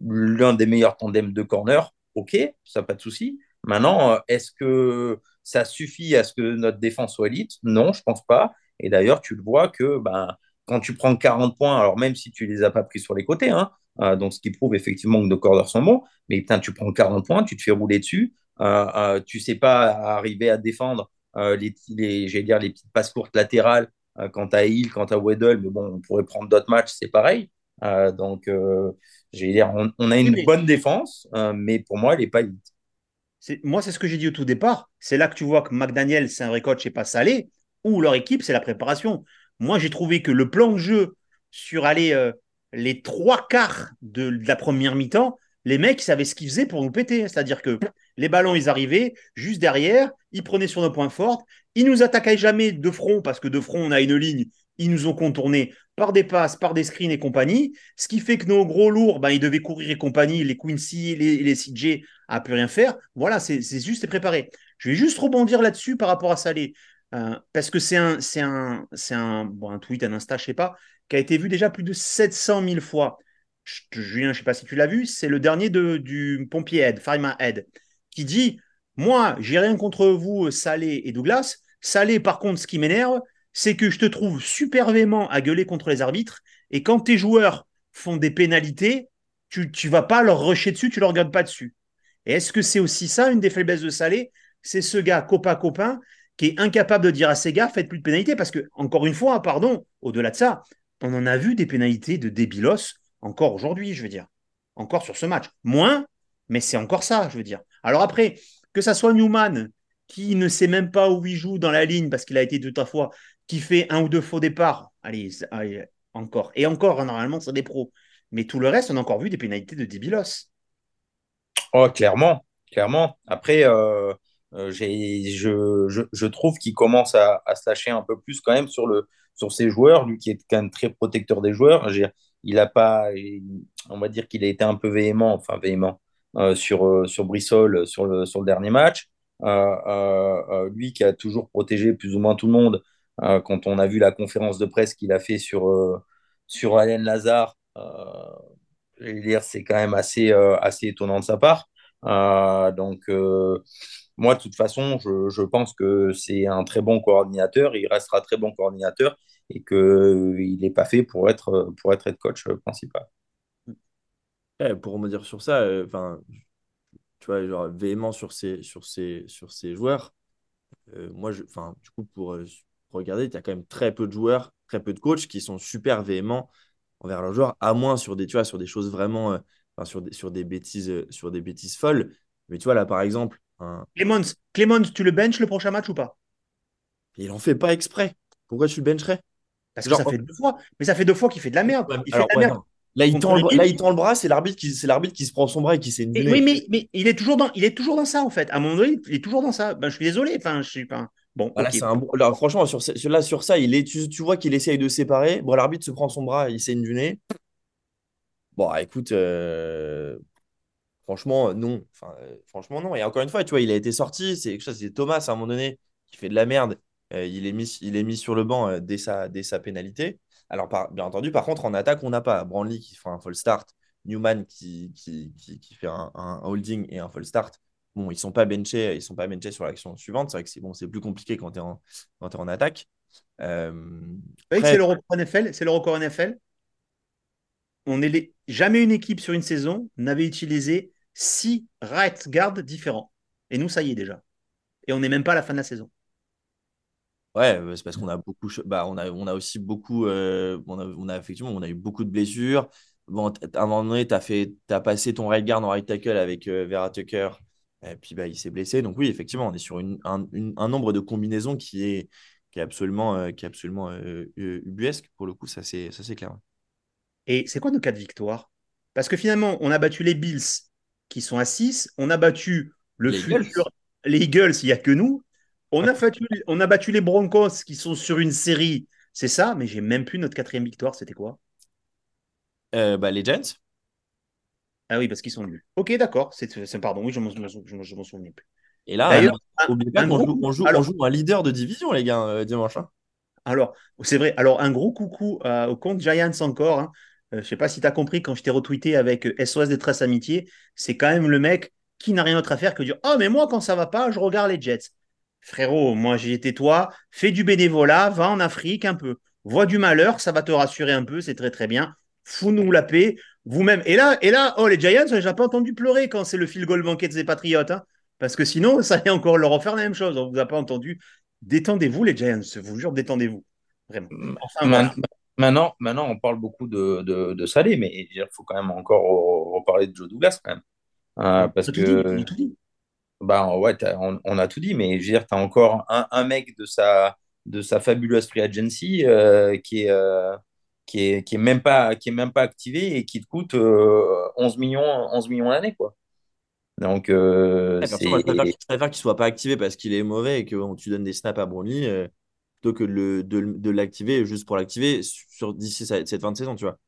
l'un des meilleurs tandems de corner. Ok, ça pas de souci. Maintenant, euh, est-ce que ça suffit à ce que notre défense soit élite? Non, je pense pas. Et d'ailleurs, tu le vois que ben, quand tu prends 40 points, alors même si tu les as pas pris sur les côtés, hein, euh, donc ce qui prouve effectivement que nos corners sont bons, mais putain, tu prends 40 points, tu te fais rouler dessus, euh, euh, tu sais pas arriver à défendre les, les, dire, les petites passes courtes latérales quant à Hill, quant à Weddle, mais bon, on pourrait prendre d'autres matchs, c'est pareil. donc, j'ai dire, on, on, a une bonne défense, mais pour moi, elle n'est pas élite moi, c'est ce que j'ai dit au tout départ. C'est là que tu vois que McDaniel, c'est un vrai coach et pas salé, ou leur équipe, c'est la préparation. Moi, j'ai trouvé que le plan de jeu sur aller euh, les trois quarts de, la première mi-temps, les mecs savaient ce qu'ils faisaient pour nous péter. C'est-à-dire que les ballons, ils arrivaient juste derrière, ils prenaient sur nos points forts, ils nous attaquaient jamais de front parce que de front, on a une ligne. Ils nous ont contournés par des passes, par des screens et compagnie. Ce qui fait que nos gros lourds, ben, ils devaient courir et compagnie. Les Quincy, les, les CJ, à plus rien faire. Voilà, c'est juste préparé. Je vais juste rebondir là-dessus par rapport à Salé. Euh, parce que c'est un tweet, un Insta, je sais pas, qui a été vu déjà plus de 700 000 fois. Julien, je sais pas si tu l'as vu, c'est le dernier de, du pompier Ed, Farima Ed, qui dit Moi, j'ai rien contre vous, Salé et Douglas. Salé, par contre, ce qui m'énerve, c'est que je te trouve super véhément à gueuler contre les arbitres. Et quand tes joueurs font des pénalités, tu ne vas pas leur rusher dessus, tu ne leur regardes pas dessus. Et est-ce que c'est aussi ça, une des faiblesses de Salé? C'est ce gars copain-copain qui est incapable de dire à ses gars, faites plus de pénalités. Parce que, encore une fois, pardon, au-delà de ça, on en a vu des pénalités de débilos encore aujourd'hui, je veux dire. Encore sur ce match. Moins, mais c'est encore ça, je veux dire. Alors après, que ça soit Newman, qui ne sait même pas où il joue dans la ligne parce qu'il a été tout à fois, qui fait un ou deux faux départs, allez, encore. Et encore, normalement, c'est des pros. Mais tout le reste, on a encore vu des pénalités de débilos. Oh, clairement, clairement. Après, euh, euh, je, trouve qu'il commence à, à, se lâcher un peu plus quand même sur, sur ses joueurs, lui qui est quand même très protecteur des joueurs. Il a pas, on va dire qu'il a été un peu véhément, enfin véhément, euh, sur, euh, sur Brissol sur le, sur le dernier match. Euh, lui qui a toujours protégé plus ou moins tout le monde, quand on a vu la conférence de presse qu'il a fait sur, sur Alain Lazare, dire c'est quand même assez, assez étonnant de sa part. donc, moi, de toute façon, je, je pense que c'est un très bon coordinateur. Il restera très bon coordinateur et qu'il n'est pas fait pour être, pour être head coach principal. pour me dire sur ça, enfin, tu vois, genre véhément sur ces, sur ces, sur ces joueurs. Euh, moi, je, enfin, du coup, pour, regarder, tu as quand même très peu de joueurs, très peu de coachs qui sont super véhéments envers leurs joueurs, à moins sur des, tu vois, sur des choses vraiment, euh, sur des, sur des bêtises, sur des bêtises folles. Mais tu vois, là, par exemple. Un... Clemens, tu le benches le prochain match ou pas? Il en fait pas exprès. Pourquoi tu le bencherais? Parce que ça fait deux fois. Mais ça fait deux fois qu'il fait de la merde. Il fait de la merde. Là, il tend, le, là, il tend le bras, c'est l'arbitre qui, qui se prend son bras et qui s'est Oui, mais, mais il, est toujours dans, il est toujours dans ça, en fait. À un moment donné, il est toujours dans ça. Ben, je suis désolé. Enfin, je suis pas. Bon, voilà, un... franchement, sur, là, sur ça, il est, tu, tu vois qu'il essaye de séparer. Bon, l'arbitre se prend son bras, il saigne du nez. Bon, écoute, euh, franchement, non. Enfin, euh, franchement, non. Et encore une fois, tu vois, il a été sorti. C'est c'est Thomas à un moment donné qui fait de la merde. Euh, il, est mis, il est mis sur le banc dès, sa, dès sa pénalité. Alors, bien entendu, par contre, en attaque, on n'a pas Branley qui fait un full start, Newman qui, qui, qui, fait un, holding et un full start. Bon, ils ne sont pas benchés, ils sont pas benchés sur l'action suivante. C'est vrai que c'est bon, plus compliqué quand tu es, en, es en attaque. Euh, c'est le record NFL. C'est le record NFL. On est les... Jamais une équipe sur une saison n'avait utilisé six right guards différents. Et nous, ça y est déjà. Et on n'est même pas à la fin de la saison. Ouais, c'est parce qu'on a beaucoup, bah, on a, on a aussi beaucoup, euh, on, a, on, a, effectivement, on a eu beaucoup de blessures. Bon, à un moment donné, tu as, fait, as passé ton right guard en right tackle avec euh, Vera Tucker, et puis bah, il s'est blessé. Donc oui, effectivement, on est sur une, un, un, nombre de combinaisons qui est, qui est absolument, euh, qui est absolument ubuesque. Pour le coup, ça c'est clair. Et c'est quoi nos cas de victoire Parce que finalement, on a battu les Bills qui sont à 6, on a battu le les futur, les Eagles, il n'y a que nous, on a, battu, on a battu les Broncos qui sont sur une série, c'est ça, mais j'ai même plus notre quatrième victoire. C'était quoi? Euh, bah, Les Giants. Ah oui, parce qu'ils sont nuls. Ok, d'accord. C'est, pardon, oui, je m'en, souviens plus. Et là, on, joue, un leader de division, les gars, euh, dimanche. Hein. Alors, c'est vrai. Alors, un gros coucou euh, au compte Giants encore. Hein. je ne sais pas si tu as compris quand je t'ai retweeté avec SOS Détresse Amitié. C'est quand même le mec qui n'a rien d'autre à faire que dire Oh, mais moi, quand ça va pas, je regarde les Jets. Frérot, moi j'ai été toi, fais du bénévolat, va en Afrique un peu, vois du malheur, ça va te rassurer un peu, c'est très très bien. Fous-nous la paix, vous-même. Et là, et là, oh les Giants, j'ai pas entendu pleurer quand c'est le fil goal banquet des Patriotes, hein. parce que sinon, ça allait encore leur refaire la même chose. On vous a pas entendu. Détendez-vous les Giants, je vous jure, détendez-vous. Vraiment. maintenant, maintenant, on parle beaucoup de, de, Salé, mais il faut quand même encore reparler de Joe Douglas quand même. Euh, parce que. Bah ouais, on, a tout dit, mais je veux dire, tu as encore un, mec de sa, de sa fabuleuse free agency euh, qui, est, euh, qui, est, qui, est même pas, qui est même pas activé et qui te coûte 11 euh, millions, 11 millions l'année, quoi. Donc, je préfère, qu'il soit pas activé parce qu'il est mauvais et que tu donnes des snaps à Brownlee plutôt que de, de, l'activer juste pour l'activer d'ici cette fin de saison, tu vois.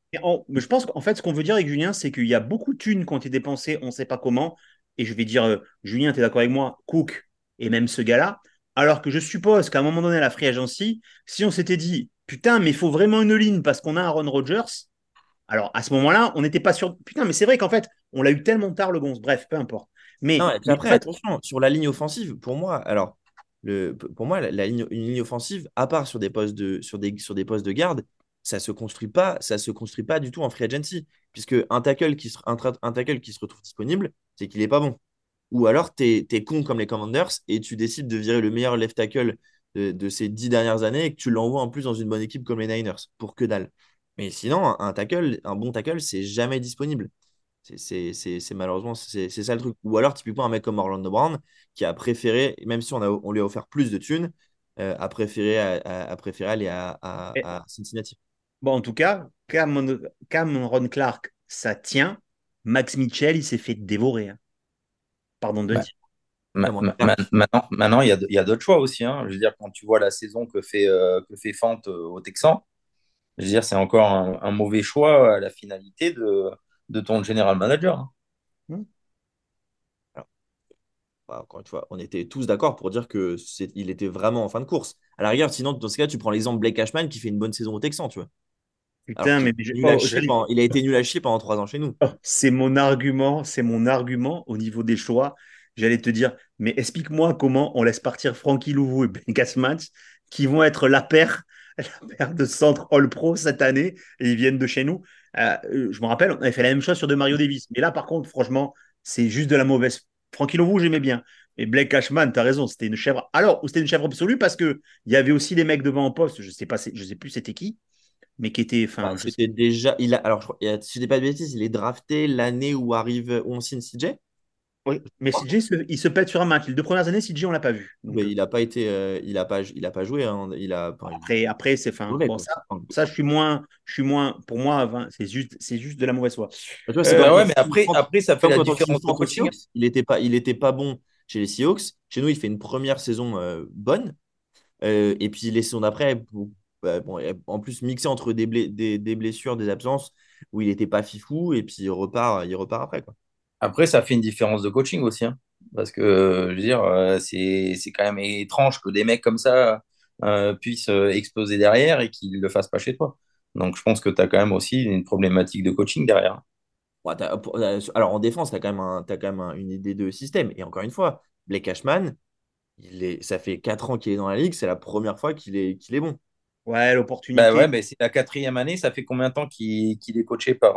mais je pense qu'en fait, ce qu'on veut dire avec Julien, c'est qu'il y a beaucoup de thunes qui ont été dépensées, on ne sait pas comment, et je vais dire, euh, Julien, tu es d'accord avec moi, Cook et même ce gars-là, alors que je suppose qu'à un moment donné, à la free agency, si on s'était dit, putain, mais il faut vraiment une ligne parce qu'on a Aaron Rodgers, alors à ce moment-là, on n'était pas sûr. Putain, mais c'est vrai qu'en fait, on l'a eu tellement tard le gonze. Bref, peu importe. Mais, après, attention, sur la ligne offensive, pour moi, alors, le, pour moi, la, ligne, une ligne offensive, à part sur des postes de, sur des, sur des postes de garde, ça se construit pas, ça se construit pas du tout en free agency, puisque un tackle qui se, un, tackle qui se retrouve disponible, c'est qu'il est pas bon. Ou alors tu es, con comme les Commanders et tu décides de virer le meilleur left tackle de, ces dix dernières années et que tu l'envoies en plus dans une bonne équipe comme les Niners pour que dalle. Mais sinon, un tackle, un bon tackle, c'est jamais disponible. C'est malheureusement, c'est ça le truc. Ou alors, typiquement, un mec comme Orlando Brown qui a préféré, même si on, a, on lui a offert plus de thunes, euh, a, préféré, a, préféré aller à, à, Cincinnati. Bon, en tout cas, Cameron Clark, ça tient. Max Mitchell, il s'est fait dévorer. Hein. Pardon de bah, dire. maintenant, maintenant, il y a, d'autres choix aussi. Hein. Je veux dire, quand tu vois la saison que fait, euh, que fait Fante euh, au Texan, je veux dire, c'est encore un, mauvais choix à la finalité de, de ton général manager. Hein. Hmm. Bah, encore une fois, on était tous d'accord pour dire que il était vraiment en fin de course. À la rigueur, sinon, dans ce cas, tu prends l'exemple Blake Cashman qui fait une bonne saison au Texan, tu vois. Putain, mais il a été nul à chier pendant trois ans chez nous. Oh, c'est mon argument, c'est mon argument au niveau des choix. J'allais te dire, mais explique-moi comment on laisse partir Frankie Louvou et Ben Cashman qui vont être la paire, la paire de centre All Pro cette année et ils viennent de chez nous. Euh, je me rappelle, on avait fait la même chose sur de Mario Davis. Mais là, par contre, franchement, c'est juste de la mauvaise. Frankie Louvou, j'aimais bien. Et Blake Cashman, tu as raison, c'était une chèvre. Alors, c'était une chèvre absolue parce qu'il y avait aussi des mecs devant en poste, je sais pas, je sais plus c'était qui, mais qui était. Enfin, c'était déjà. Il a, alors, je, si je dis pas de bêtises, il est drafté l'année où arrive où on signe CJ. Oui, mais CJ, il se pète sur un match. Les deux premières années, CJ, on l'a pas vu. mais il n'a pas été, euh, il a pas, il a pas joué. Hein. Il a. Après, après, c'est fin. Bon, ça, ça, je suis moins, je suis moins. Pour moi, c'est juste, c'est juste de la mauvaise foi. Euh, ouais, mais après, après, ça fait la différence de coaching. Il était pas, il était pas bon chez les Seahawks. Chez nous, il fait une première saison euh, bonne. et puis les saisons d'après, bon, en plus mixé entre des, des, des, blessures, des absences, où il n'était pas fifou, et puis il repart, il repart après. Quoi. Après, ça fait une différence de coaching aussi. Hein. parce que, je veux dire, euh, c'est quand même étrange que des mecs comme ça euh, puissent euh, exploser derrière et qu'ils ne le fassent pas chez toi. Donc, je pense que tu as quand même aussi une problématique de coaching derrière. alors, en défense, tu as quand même, as quand même une idée de système. Et encore une fois, Blake Cashman, il est, ça fait 4 ans qu'il est dans la ligue, c'est la première fois qu'il est, qu'il est bon. Ouais, l'opportunité. Bah ouais, mais c'est la quatrième année. Ça fait combien de temps qu'il est coaché par,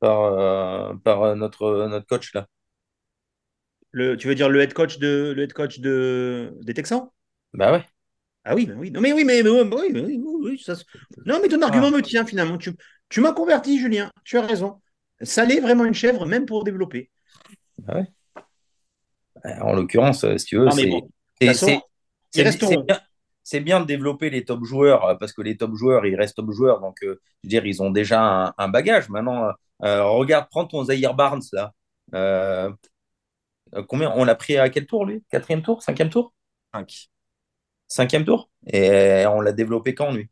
par, euh, par euh, notre, notre coach là? Le, tu veux dire le head coach de le head coach de des Texans? Bah ouais. Ah oui, bah oui. Non mais oui, mais, oui, oui, oui ça... non mais ton argument ah. me tient finalement. Tu, tu m'as converti, Julien. Tu as raison. Ça l'est vraiment une chèvre, même pour développer. Bah ouais. En l'occurrence, si tu veux, c'est c'est bien de développer les top joueurs euh, parce que les top joueurs, ils restent top joueurs. Donc, je veux dire, ils ont déjà un, bagage. Maintenant, euh, regarde, prends ton Zahir Barnes là. Euh, combien On l'a pris à quel tour lui? Quatrième tour? Cinquième tour? Cinq. Cinquième tour? Et on l'a développé quand lui?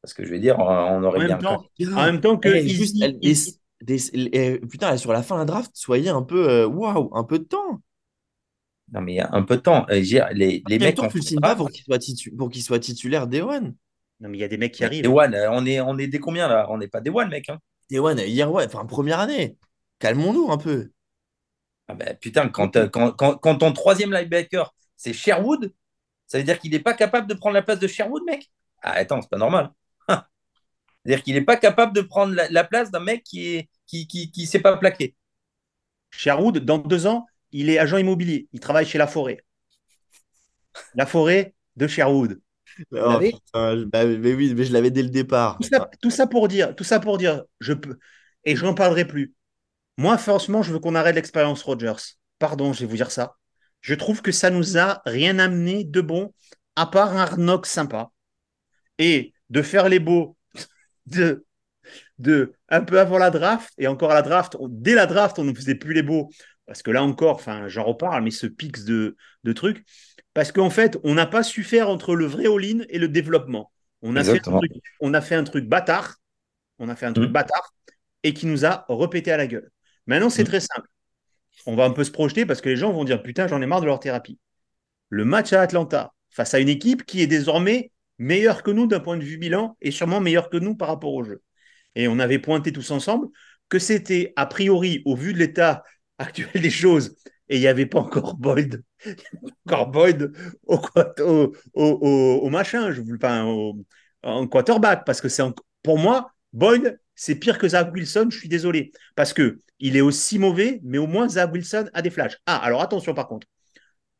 Parce que je vais dire, on aurait bien. en même temps que. putain, sur la fin de la draft, soyez un peu. Waouh, un peu de temps. Non, mais il y a un peu de temps. Les, les mecs. Temps, tu le pas pour qu'il soit, titu... soit, titulaire Day One. Non, mais il y a des mecs qui arrivent. Day One, on est, on est des combien là? On n'est pas Day One, mec. Hein. Day One, hier, ouais, enfin, première année. Calmons-nous un peu. Ah bah, putain, quand, quand, quand, quand, ton troisième linebacker, c'est Sherwood, ça veut dire qu'il n'est pas capable de prendre la place de Sherwood, mec? Ah, attends, c'est pas normal. C'est-à-dire qu'il n'est pas capable de prendre la, place d'un mec qui ne qui, qui, qui s'est pas plaqué. Sherwood, dans deux ans, il est agent immobilier. Il travaille chez La Forêt. La Forêt de Sherwood. Oh, bah, mais oui, mais je l'avais dès le départ. Tout ça, pour dire, tout ça pour dire, je peux, et je n'en parlerai plus. Moi, forcément, je veux qu'on arrête l'expérience Rogers. Pardon, je vais vous dire ça. Je trouve que ça nous a rien amené de bon, à part un Arnock sympa. Et de faire les beaux de, de un peu avant la draft, et encore à la draft, dès la draft, on ne faisait plus les beaux parce que là encore, enfin, j'en reparle, mais ce pix de, de trucs, parce qu'en fait, on n'a pas su faire entre le vrai all-in et le développement. On a, fait un truc, on a fait un truc bâtard, on a fait un truc mmh. bâtard, et qui nous a repété à la gueule. Maintenant, c'est mmh. très simple. On va un peu se projeter parce que les gens vont dire putain, j'en ai marre de leur thérapie. Le match à Atlanta, face à une équipe qui est désormais meilleure que nous d'un point de vue bilan et sûrement meilleure que nous par rapport au jeu. Et on avait pointé tous ensemble que c'était, a priori, au vu de l'état actuel des choses, et il n'y avait pas encore Boyd, encore Boyd au, au, au, machin, je enfin, au, en quarterback, parce que c'est pour moi, Boyd, c'est pire que Zach Wilson, je suis désolé, parce que il est aussi mauvais, mais au moins Zach Wilson a des flashs. Ah, alors attention par contre,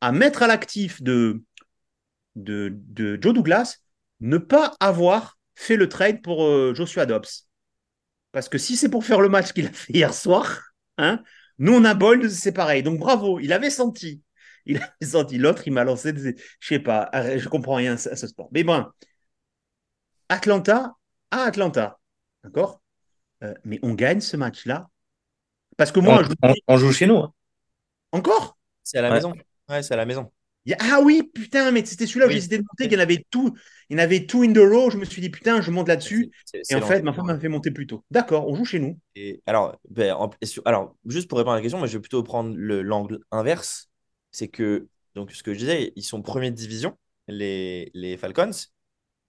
à mettre à l'actif de, Joe Douglas, ne pas avoir fait le trade pour euh, Joshua Dobbs. Parce que si c'est pour faire le match qu'il a fait hier soir, Hein Nous, on a Bold, c'est pareil. Donc bravo, il avait senti. Il avait senti. L'autre, il m'a lancé des... Je sais pas, je comprends rien à ce sport. Mais bon, Atlanta à Atlanta. D'accord? Euh, Mais on gagne ce match-là. Parce que moi, on, joue chez nous. Hein. Encore? C'est à la maison. Ouais, c'est à la maison. Ah oui, putain, mais c'était celui-là où j'ai décidé de monter, qu'il y en avait tout, il y en avait tout in the row. Je me suis dit, putain, je monte là-dessus. Et en fait, ma femme m'a fait monter plus tôt. D'accord, on joue chez nous. Et alors, ben, alors, juste pour répondre à la question, moi, je vais plutôt prendre l'angle inverse. C'est que, donc, ce que je disais, ils sont première division, les, les Falcons.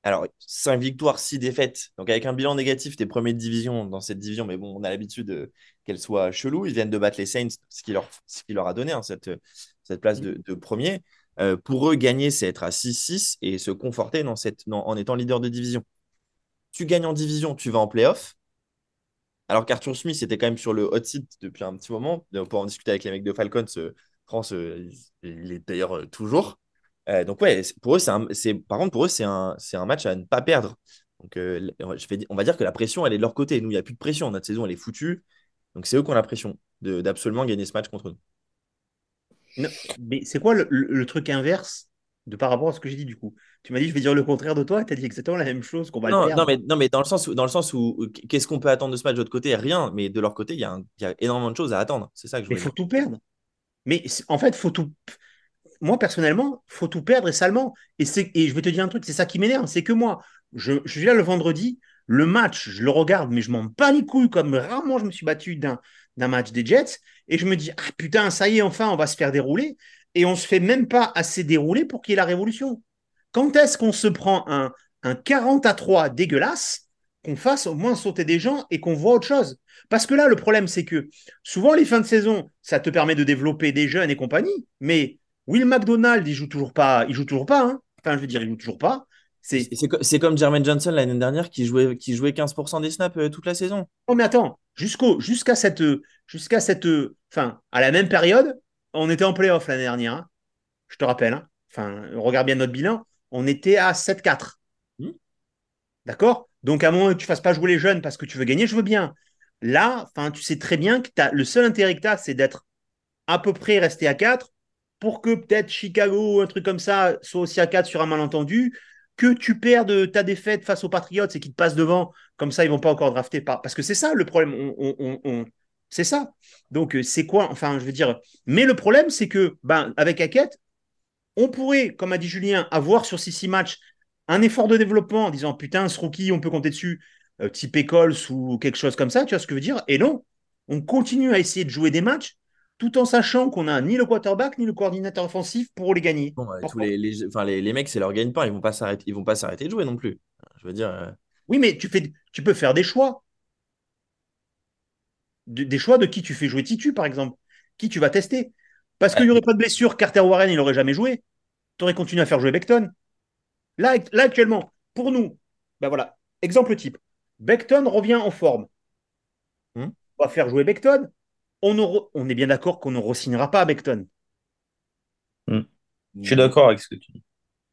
Alors, 5 victoires, 6 défaites. Donc, avec un bilan négatif, t'es premier de division dans cette division, mais bon, on a l'habitude qu'elle soit chelou. Ils viennent de battre les Saints, ce qui leur, ce qui leur a donné hein, cette, cette place de, de premier. Euh, pour eux, gagner, c'est être à 6-6 et se conforter en étant leader de division. Tu gagnes en division, tu vas en playoff. Alors qu'Arthur Smith était quand même sur le hot seat depuis un petit moment. Peut en discuter avec les mecs de Falcons. Euh, France, euh, il est d'ailleurs toujours. donc ouais, pour eux, par contre pour eux, c'est un, match à ne pas perdre. Donc on va dire que la pression, elle est de leur côté. Nous, il n'y a plus de pression. Notre saison, elle est foutue. Donc c'est eux qui ont la pression d'absolument gagner ce match contre nous mais c'est quoi le, truc inverse de par rapport à ce que j'ai dit du coup? Tu m'as dit je vais dire le contraire de toi, tu as dit exactement la même chose qu'on va non, le Non mais, non, mais dans le sens où, dans le sens où qu'est-ce qu'on peut attendre de ce match de l'autre côté? Rien, mais de leur côté, il y, a énormément de choses à attendre. C'est ça que je Mais il faut tout perdre. Mais en fait, faut tout. Moi, personnellement, faut tout perdre et salement. Et, et je vais te dire un truc, c'est ça qui m'énerve, c'est que moi, je, je suis là le vendredi, le match, je le regarde, mais je m'en bats les couilles comme rarement je me suis battu d'un match des Jets. Et je me dis, ah putain, ça y est, enfin, on va se faire dérouler. Et on se fait même pas assez dérouler pour qu'il y ait la révolution. Quand est-ce qu'on se prend un, un 40 à 3 dégueulasse, qu'on fasse au moins sauter des gens et qu'on voit autre chose? Parce que là, le problème, c'est que souvent, les fins de saison, ça te permet de développer des jeunes et compagnie. Mais Will McDonald, il joue toujours pas. Il joue toujours pas. Hein. Enfin, je veux dire, il joue toujours pas. C'est comme Jermaine Johnson l'année dernière qui jouait, qui jouait 15% des snaps euh, toute la saison. Oh, mais attends, jusqu'à cette, jusqu'à cette, enfin, à la même période, on était en playoff l'année dernière. Hein. je te rappelle. Hein. enfin, regarde bien notre bilan. On était à 7-4. Hmm. D'accord? Donc, à moins que tu fasses pas jouer les jeunes parce que tu veux gagner, je veux bien. Là, enfin, tu sais très bien que as, le seul intérêt que tu as, c'est d'être à peu près resté à 4 pour que peut-être Chicago ou un truc comme ça soit aussi à 4 sur un malentendu que tu perdes ta défaite face aux Patriots et qu'ils te passent devant, comme ça, ils vont pas encore drafter. Parce que c'est ça le problème. C'est ça. Donc, euh, c'est quoi Enfin, je veux dire. Mais le problème, c'est que, ben, avec Hackett, on pourrait, comme a dit Julien, avoir sur ces six matchs un effort de développement en disant putain, ce rookie, on peut compter dessus, euh, type école ou quelque chose comme ça, tu vois ce que je veux dire? Et non, on continue à essayer de jouer des matchs tout en sachant qu'on n'a ni le quarterback ni le coordinateur offensif pour les gagner. tous les, les, enfin, les, les, mecs, c'est leur ils vont pas s'arrêter, ils vont pas s'arrêter de jouer non plus. Je veux dire. Euh, oui, mais tu fais, tu peux faire des choix. des choix de qui tu fais jouer Titu, par exemple, qui tu vas tester. Parce qu'il n'y aurait pas de blessure, Carter Warren, il n'aurait jamais joué. Tu aurais continué à faire jouer Beckton. Là, là actuellement, pour nous, ben voilà, exemple type. Beckton revient en forme. Hmm. On va faire jouer Beckton on, est bien d'accord qu'on ne re-signera pas Beckton. Hmm. Je suis d'accord avec ce que tu dis.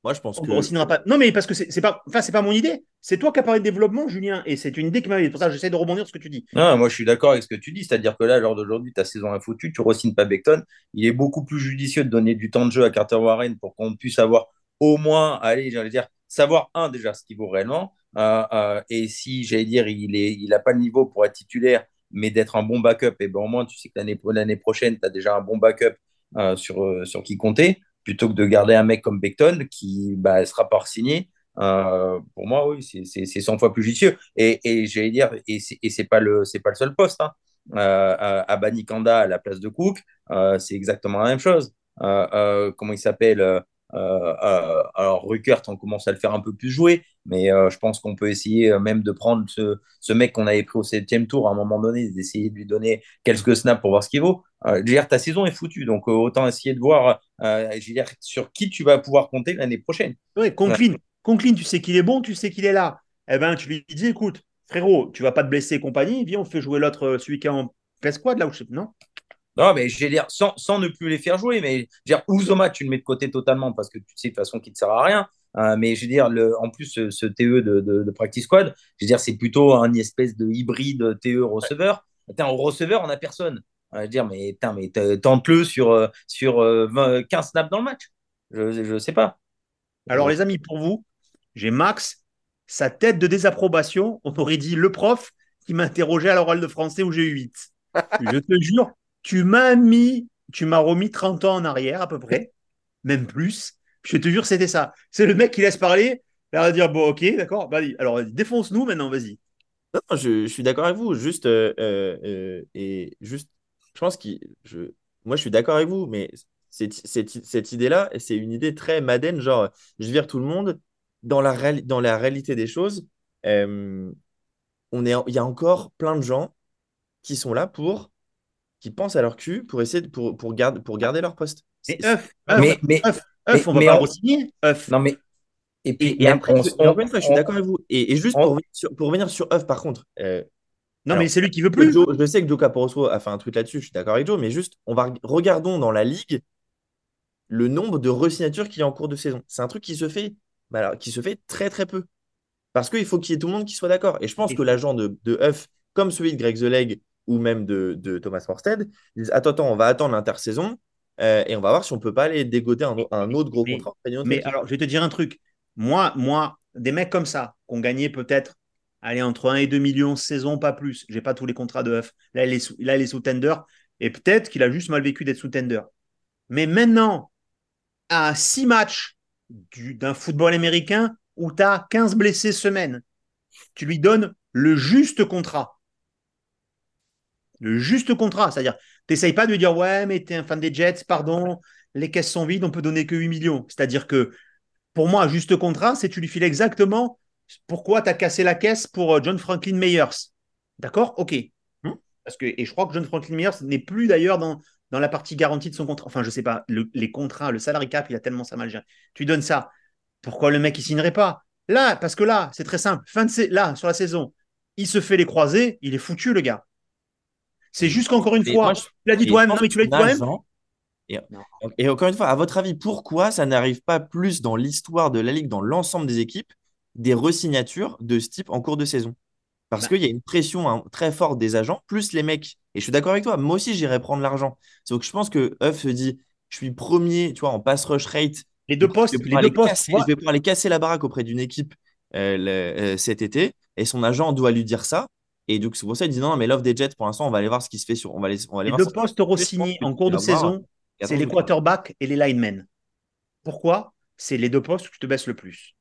Moi, je pense on que. pas. Non, mais parce que c'est pas, enfin, c'est pas mon idée. C'est toi qui as parlé de développement, Julien, et c'est une idée qui m'a. C'est pour ça que j'essaie de rebondir sur ce que tu dis. Non, moi, je suis d'accord avec ce que tu dis. C'est-à-dire que là, lors d'aujourd'hui, ta saison est foutue, tu re-signes pas Beckton. Il est beaucoup plus judicieux de donner du temps de jeu à Carter Warren pour qu'on puisse avoir au moins, allez, j'allais dire, savoir un déjà ce qu'il vaut réellement. Euh, euh, et si, j'allais dire, il n'a il pas le niveau pour être titulaire mais d'être un bon backup. Et ben, au moins, tu sais que l'année prochaine, tu as déjà un bon backup euh, sur, euh, sur qui compter, plutôt que de garder un mec comme Beckton qui bah, sera pas signé. Euh, pour moi, oui, c'est 100 fois plus judicieux. Et, et j'allais dire, et c'est pas, le, pas le seul poste. Hein. à Banikanda, à la place de Cook, c'est exactement la même chose. comment il s'appelle euh, euh, alors Ruckert, on commence à le faire un peu plus jouer, mais euh, je pense qu'on peut essayer même de prendre ce, ce mec qu'on avait pris au septième tour à un moment donné, d'essayer de lui donner quelques snaps pour voir ce qu'il vaut. Euh, dire, ta saison est foutue, donc autant essayer de voir sur qui tu vas pouvoir compter l'année prochaine. Oui, Conklin, Conklin, tu sais qu'il est bon, tu sais qu'il est là. Eh ben, tu lui dis, écoute, frérot, tu vas pas te blesser et compagnie, viens, on fait jouer l'autre, celui qui est en quoi là où je sais, non? Non, mais je vais dire, sans, sans, ne plus les faire jouer, mais je veux dire, Ouzoma, tu le mets de côté totalement parce que tu sais de toute façon qu'il ne sert à rien. Euh, mais je veux dire, le, en plus, ce, TE de, de, Practice Squad, je veux dire, c'est plutôt un espèce de hybride TE receveur. Ouais. au receveur, on n'a personne. Je veux dire, mais, mais tente-le sur, euh, sur 15 snaps dans le match. Je ne sais pas. Alors, les amis, pour vous, j'ai Max, sa tête de désapprobation. On aurait dit le prof qui m'interrogeait à l'oral de français où j'ai eu 8. je te jure, tu m'as mis, tu m'as remis 30 ans en arrière à peu près, même plus. Je te jure, c'était ça. C'est le mec qui laisse parler, il va dire bon, ok, d'accord, alors défonce-nous maintenant, vas-y. Non, je, suis d'accord avec vous. Juste, euh, euh, euh, et juste, je pense que je, moi, je suis d'accord avec vous, mais cette, cette, idée-là, c'est une idée très Madden, genre, je vire tout le monde. Dans la, dans la réalité des choses, on est, il y a encore plein de gens qui sont là pour, qui pensent à leur cul pour essayer de, pour, pour, garder, pour garder leur poste. Mais œuf, mais, mais, œuf, on va pas re-signer, œuf. Non, mais et puis, et, après, encore une fois, je suis d'accord avec vous. Et, juste pour, revenir sur, pour revenir sur Huff, par contre. Euh, non, mais c'est lui qui veut plus. je sais que Joe Caporoso a fait un truc là-dessus, je suis d'accord avec Joe, mais juste, on va regardons dans la ligue le nombre de resignatures qu'il y a en cours de saison. C'est un truc qui se fait, bah alors, qui se fait très très peu. Parce qu'il faut qu'il y ait tout le monde qui soit d'accord. Et je pense que l'agent de, de Huff, comme celui de Greg The Leg ou même de, de Thomas Morstead, disent Attends, attends, on va attendre l'intersaison euh, et on va voir si on peut pas aller dégoter un, un autre gros contrat. mais alors, je vais te dire un truc. Moi, moi, des mecs comme ça, qui ont gagné peut-être aller entre 1 et 2 millions saison, pas plus. J'ai pas tous les contrats de Huff. Là, il est sous, là, il est sous tender. Et peut-être qu'il a juste mal vécu d'être sous tender. Mais maintenant, à 6 matchs d'un football américain où tu as 15 blessés semaine, tu lui donnes le juste contrat. Le juste contrat. C'est-à-dire, tu n'essayes pas de lui dire Ouais, mais tu es un fan des Jets, pardon, les caisses sont vides, on peut donner que 8 millions. C'est-à-dire que pour moi, juste contrat, c'est tu lui files exactement pourquoi tu as cassé la caisse pour euh, John Franklin Meyers. D'accord? Ok. Hmm. Parce que, et je crois que John Franklin Meyers n'est plus d'ailleurs dans, dans la partie garantie de son contrat. Enfin, je sais pas, les contrats, le salary cap, il a tellement ça mal géré. Tu donnes ça. Pourquoi le mec, il signerait pas? Là, parce que là, c'est très simple. Fin de là, sur la saison, il se fait les croisés, il est foutu, le gars. C'est juste qu'encore une fois, tu l'as dit toi-même, non, mais tu l'as dit toi-même. Et, encore une fois, à votre avis, pourquoi ça n'arrive pas plus dans l'histoire de la Ligue, dans l'ensemble des équipes, des resignatures de ce type en cours de saison? Parce bah. qu'il y a une pression hein, très forte des agents, plus les mecs. Et je suis d'accord avec toi, moi aussi j'irais prendre l'argent. Donc je pense que Huff se dit, je suis premier, tu vois, en pass rush rate. Les deux postes, les deux postes. je vais pouvoir aller casser la baraque auprès d'une équipe euh, euh, cet été. Et son agent doit lui dire ça. Et donc, c'est pour ça qu'il dit non, mais l'offre des Jets, pour l'instant, on va aller voir ce qui se fait sur. On va aller, on va les deux postes Rossini en cours de saison, c'est les quarterbacks et les linemen. Pourquoi? C'est les deux postes où tu te baisses le plus.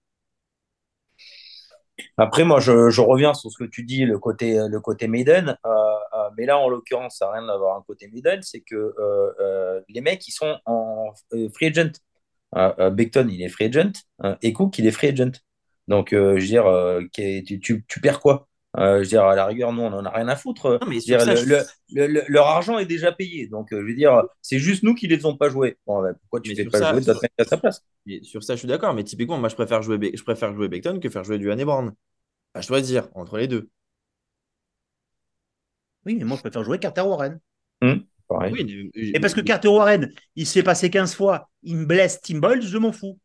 Après, moi, je, reviens sur ce que tu dis, le côté, le côté Maiden. Euh, euh, mais là, en l'occurrence, ça n'a rien d'avoir un côté Maiden. C'est que euh, les mecs, ils sont en free agent. Beckton, il est free agent. et Cook, il est free agent. Donc, je veux dire, tu perds quoi? Euh, je veux dire, à la rigueur, nous, on n'en a rien à foutre. leur argent est déjà payé. Donc, euh, je veux dire, c'est juste nous qui ne les ont pas joués. Bon, pourquoi tu ne fais pas jouer à sa place? Sur ça, je suis d'accord. Mais typiquement, moi, je préfère jouer, je préfère jouer Beckton que faire jouer du je dois dire, entre les deux. Oui, mais moi, je préfère jouer Carter Warren. Hum, oui, Et parce que Carter Warren, il s'est passé 15 fois, il me blesse Tim Boyle, je m'en fous.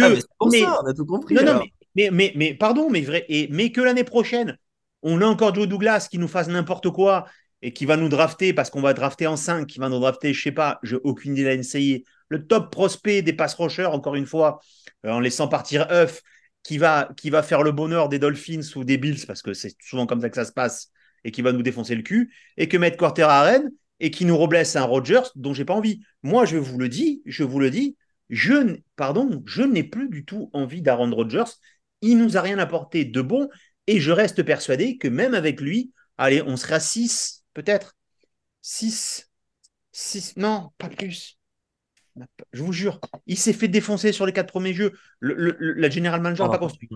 Ah, que, pour ça, on a tout compris. Non, non, mais mais, pardon, mais, vrai, mais que l'année prochaine, on a encore Joe Douglas qui nous fasse n'importe quoi et qui va nous drafter parce qu'on va drafter en 5, qui va nous drafter, je sais pas, j'ai aucune idée de la le top prospect des pass rushers, encore une fois, euh, en laissant partir Huff, qui va, qui va faire le bonheur des Dolphins ou des Bills, parce que c'est souvent comme ça que ça se passe, et qui va nous défoncer le cul, et que mettre Quarter à Rennes, et qui nous reblesse un Rogers dont j'ai pas envie. Moi, je vous le dis, je vous le dis, je, pardon, je n'ai plus du tout envie d'Aaron Rodgers il nous a rien apporté de bon et je reste persuadé que même avec lui, allez, on sera 6 peut-être. 6. 6. Non, pas plus. Je vous jure, il s'est fait défoncer sur les quatre premiers jeux. Le, la General Manager n'a pas construit.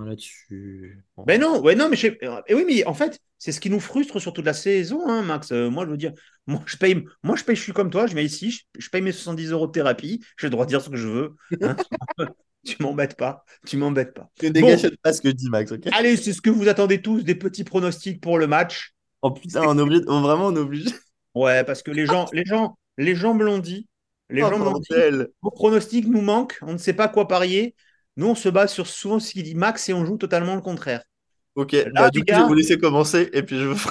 Ben non, ouais, non, mais et eh oui, mais en fait, c'est ce qui nous frustre sur toute la saison, hein, Max. Euh, moi, je veux dire, moi, je paye, moi, je paye, je suis comme toi, je viens ici, je, paye mes 70 euros de thérapie, j'ai le droit de dire ce que je veux. Hein. Tu m'embêtes pas. Tu m'embêtes pas. Tu dégages pas ce que je dis, Max. Allez, c'est ce que vous attendez tous, des petits pronostics pour le match. Oh putain, on oblige, vraiment on oblige. Ouais, parce que les gens, les gens, les gens me l'ont dit. Les oh, gens dit. Vos pronostics nous manquent. On ne sait pas quoi parier. Nous, on se base sur souvent ce qu'il dit Max et on joue totalement le contraire. Ok, Là, bah, du coup, je vais vous laisser commencer et puis je vous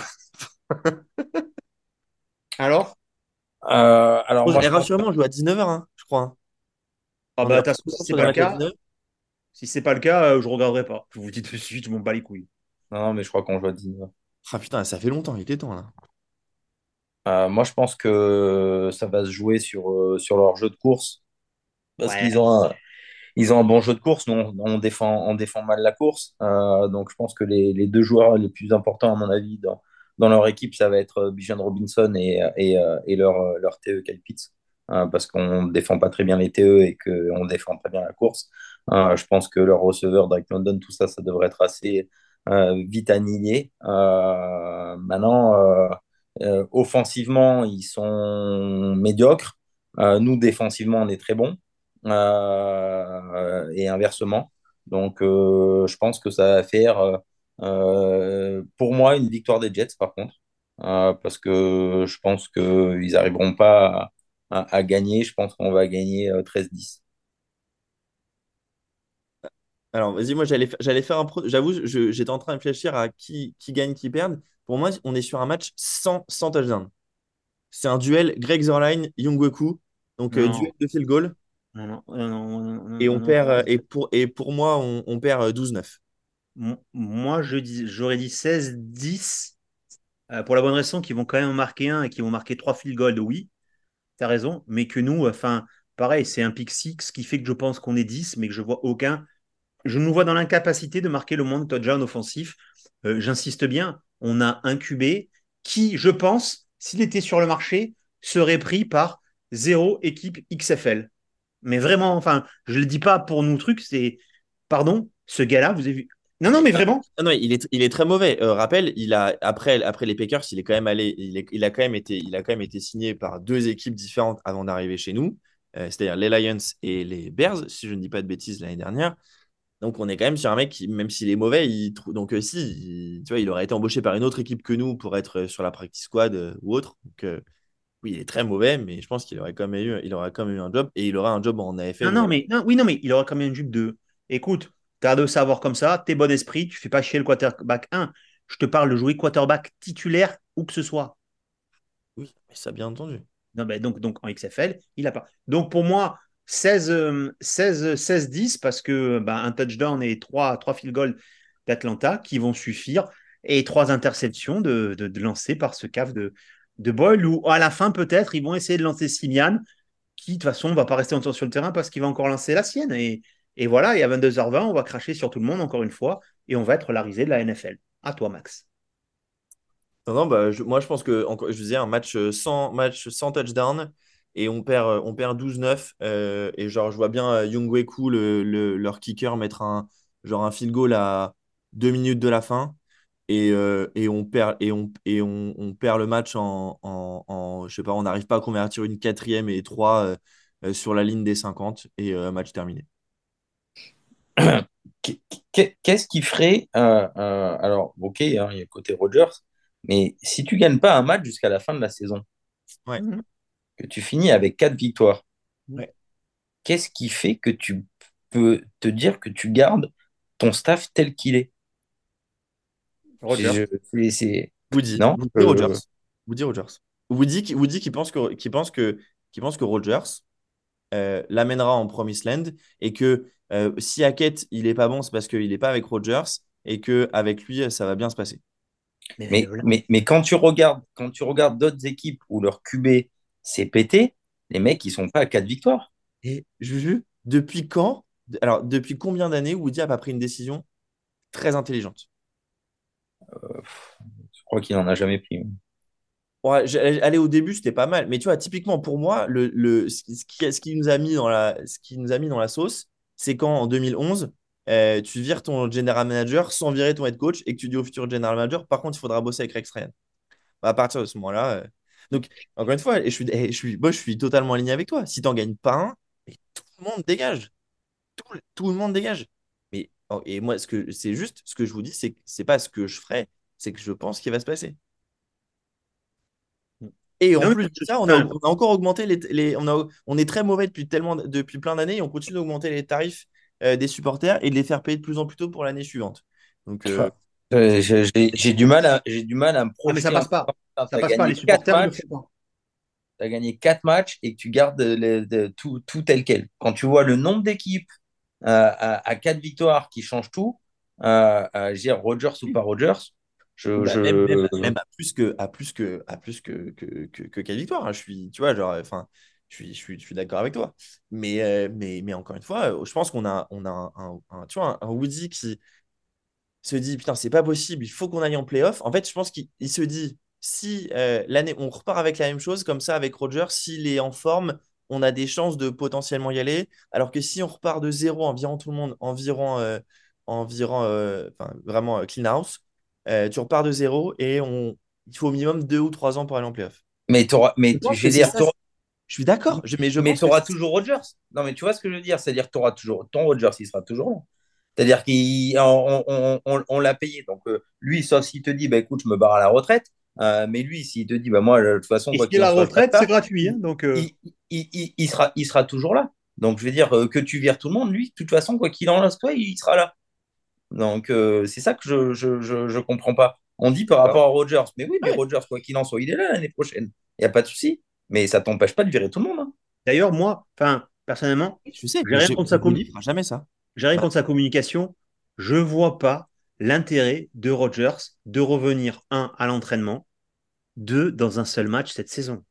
Alors Euh, alors, moi, je rassurez-moi, on joue à 19h, hein, je crois. hein. Ah bah, a- de toute façon, si c'est pas le cas, 19. si c'est pas le cas, euh, je regarderai pas. Je vous dis tout de suite, je m'en bats les couilles. non, non, mais je crois qu'on joue à 19. Ah putain, ça fait longtemps, il était temps là. Euh, moi, je pense que ça va se jouer sur, euh, sur leur jeu de course. Parce Ouais. qu'ils ont un, ils ont un bon jeu de course. Nous, on, on défend, on défend mal la course. Euh, donc, je pense que les, les deux joueurs les plus importants, à mon avis, dans, dans leur équipe, ça va être Bijan Robinson et, et, et leur, leur TE Kyle Pitts. Euh, parce qu'on ne défend pas très bien les TE et qu'on défend très bien la course. Je pense que leur receveur, Drake London, tout ça, ça devrait être assez vite annihilé. Maintenant, offensivement, ils sont médiocres. Euh, nous, défensivement, on est très bons. Euh, et inversement. Donc, euh, je pense que ça va faire, euh, euh, pour moi, une victoire des Jets, par contre. Euh, parce que je pense qu'ils n'arriveront pas à, gagner. Je pense qu'on va gagner euh, 13-10. Alors, vas-y, moi j'allais j'allais faire un pro. J'avoue, j'étais en train de réfléchir à qui, qui gagne, qui perd. Pour moi, on est sur un match sans, sans touchdown. C'est un duel Greg Zerline, Youngweku. Donc, euh, duel de field goal. Non, non, non, Et on perd, euh, et pour, et pour moi, on, on perd euh, 12-9. Mo- Moi, j'aurais dit 16-10 euh, pour la bonne raison qu'ils vont quand même marquer un et qu'ils vont marquer trois field goals, oui, tu as raison, mais que nous, enfin, pareil, c'est un pick six qui fait que je pense qu'on est 10, mais que je vois aucun. Je nous vois dans l'incapacité de marquer le moins de touchdowns offensifs. Euh, J'insiste bien, on a QB qui, je pense, s'il était sur le marché, serait pris par zéro équipe XFL. Mais vraiment, enfin, je ne le dis pas pour nous trucs, c'est. Pardon, ce gars-là, vous avez vu? Non, non, mais vraiment. Ah non, il est, il est très mauvais. Euh, rappel, il a, après, après les Packers, il est quand même allé, il a quand même été, il a quand même été signé par deux équipes différentes avant d'arriver chez nous, Euh, c'est-à-dire les Lions et les Bears, si je ne dis pas de bêtises l'année dernière. Donc on est quand même sur un mec qui, même s'il est mauvais, il trou- donc euh, si, il- tu vois, il aurait été embauché par une autre équipe que nous pour être euh, sur la practice squad euh, ou autre. Donc euh, oui, il est très mauvais, mais je pense qu'il aurait quand même eu, il aurait quand même eu un job et il aura un job en AFL. Non, non, mais, non, oui, non, mais il aura quand même une jupe de. Écoute, tu as de savoir comme ça, t'es bon esprit, tu fais pas chier le quarterback 1. Je te parle de jouer quarterback titulaire où que ce soit. Oui, mais ça bien entendu. Non, ben donc, donc en XFL, il a pas. Donc pour moi, 16, euh, 16, 16 10 parce que ben, un touchdown et trois, trois field goals d'Atlanta qui vont suffire et trois interceptions de, de, lancer par ce cave de, de Boyle ou à la fin peut-être ils vont essayer de lancer Simian qui de toute façon va pas rester longtemps sur le terrain parce qu'il va encore lancer la sienne et, et voilà et à 22h20 on va cracher sur tout le monde encore une fois et on va être la risée de la NFL. À toi Max. Non, non, bah, moi je pense que je disais un match euh, sans, match sans touchdown et on perd, euh, on perd 12-9. euh, et genre, je vois bien euh, Youngweku, le, le- leur kicker, mettre un, genre un field goal à deux minutes de la fin. Et, euh, et on perd, et on, et on, on perd le match en, en, en- je sais pas, on n'arrive pas à convertir une quatrième et trois euh, euh, sur la ligne des 50 et euh, match terminé. Qu'est- qu'est- Qu'est-ce qui ferait euh, euh, Alors, ok, hein, il y a le côté Rogers, mais si tu gagnes pas un match jusqu'à la fin de la saison, Ouais. Que tu finis avec quatre victoires, Ouais. qu'est-ce qui fait que tu peux te dire que tu gardes ton staff tel qu'il est? Roger. Je- c'est- c'est- Woody, Non, Woody euh, Rogers. Woody Rogers. Woody qui, Woody qui pense que, qui pense que, qui pense que Rogers euh, l'amènera en Promised Land et que euh, si Hackett il est pas bon, c'est parce qu'il n'est pas avec Rogers et que avec lui ça va bien se passer. Mais, mais, mais quand tu regardes, quand tu regardes d'autres équipes où leur QB s'est pété, les mecs, ils sont pas à quatre victoires. Et Juju, depuis quand, alors depuis combien d'années Woody a pas pris une décision très intelligente? Je crois qu'il n'en a jamais pris. Ouais, aller au début, c'était pas mal. Mais tu vois, typiquement pour moi, le, le, ce, qui, ce qui ce qui nous a mis dans la, ce qui nous a mis dans la sauce, c'est quand en 2011, euh, tu vires ton general manager sans virer ton head coach et que tu dis au futur general manager, par contre, il faudra bosser avec Rex Ryan. Bah, à partir de ce moment-là. euh, Donc, encore une fois, je suis, et je suis, moi, je suis totalement aligné avec toi. Si tu n'en gagnes pas un, mais tout le monde dégage. Tout, le- tout le monde dégage. Mais, oh, et moi, ce que c'est juste, ce que je vous dis, c'est que c'est pas ce que je ferai, c'est que je pense qu'il va se passer. Et en Non, plus de ça, on a, on a encore augmenté les, les- on a, on est très mauvais depuis tellement, depuis plein d'années et on continue d'augmenter les tarifs euh, des supporters et de les faire payer de plus en plus tôt pour l'année suivante. Donc, Euh, J'ai j'ai- du mal à, j'ai du mal à me Ah, mais ça projeter passe pas. Ça passe pas. gagné Les quatre supporters ne le matchs, font pas. tu as gagné quatre matchs et que tu gardes les- de- tout, tout tel quel. Quand tu vois le nombre d'équipes euh, à, à quatre victoires qui changent tout, euh, euh, je veux dire, Rogers ou pas Rogers, je, Bah, je- même, même- même à plus que à plus que à plus que que, que, que quelle victoire hein. je suis tu vois genre enfin je suis je suis, je suis d'accord avec toi mais euh, mais mais encore une fois euh, je pense qu'on a on a un, un- un- tu vois un, un Woody qui se dit putain c'est pas possible il faut qu'on aille en playoff en fait je pense qu'il il se dit si euh, l'année on repart avec la même chose comme ça avec Roger s'il est en forme on a des chances de potentiellement y aller alors que si on repart de zéro en virant tout le monde en virant euh, en virant euh, enfin, vraiment euh, clean house euh, tu repars de zéro et on, il faut au minimum deux ou trois ans pour aller en playoff. mais, t'auras- mais Je vais c'est dire, ça, Je suis d'accord, je- mais je mais tu auras toujours Rogers. Non, mais tu vois ce que je veux dire C'est-à-dire que tu auras toujours ton Rogers, il sera toujours là. C'est-à-dire qu'on on, on, on l'a payé. Donc, euh, lui, sauf s'il te dit, bah, écoute, je me barre à la retraite. euh, mais lui, s'il te dit, bah, moi, de toute façon, Et quoi si qu'il la en soit, je retraite, c'est gratuit. hein, donc, euh, il, il, il, il sera, il sera toujours là. Donc, je veux dire, euh, que tu vires tout le monde, lui, de toute façon, quoi qu'il en soit, il sera là. Donc, euh, c'est ça que je je, je, je comprends pas. On dit par rapport à Rogers, mais oui, mais Ouais. Rogers, quoi qu'il en soit, il est là l'année prochaine. Il n'y a pas de souci. Mais ça t'empêche pas de virer tout le monde. hein. D'ailleurs, moi, enfin, personnellement, je sais, J'ai rien je- contre sa jamais ça. Ouais. contre sa communication. Je vois pas l'intérêt de Rodgers de revenir, un, à l'entraînement, deux, dans un seul match cette saison.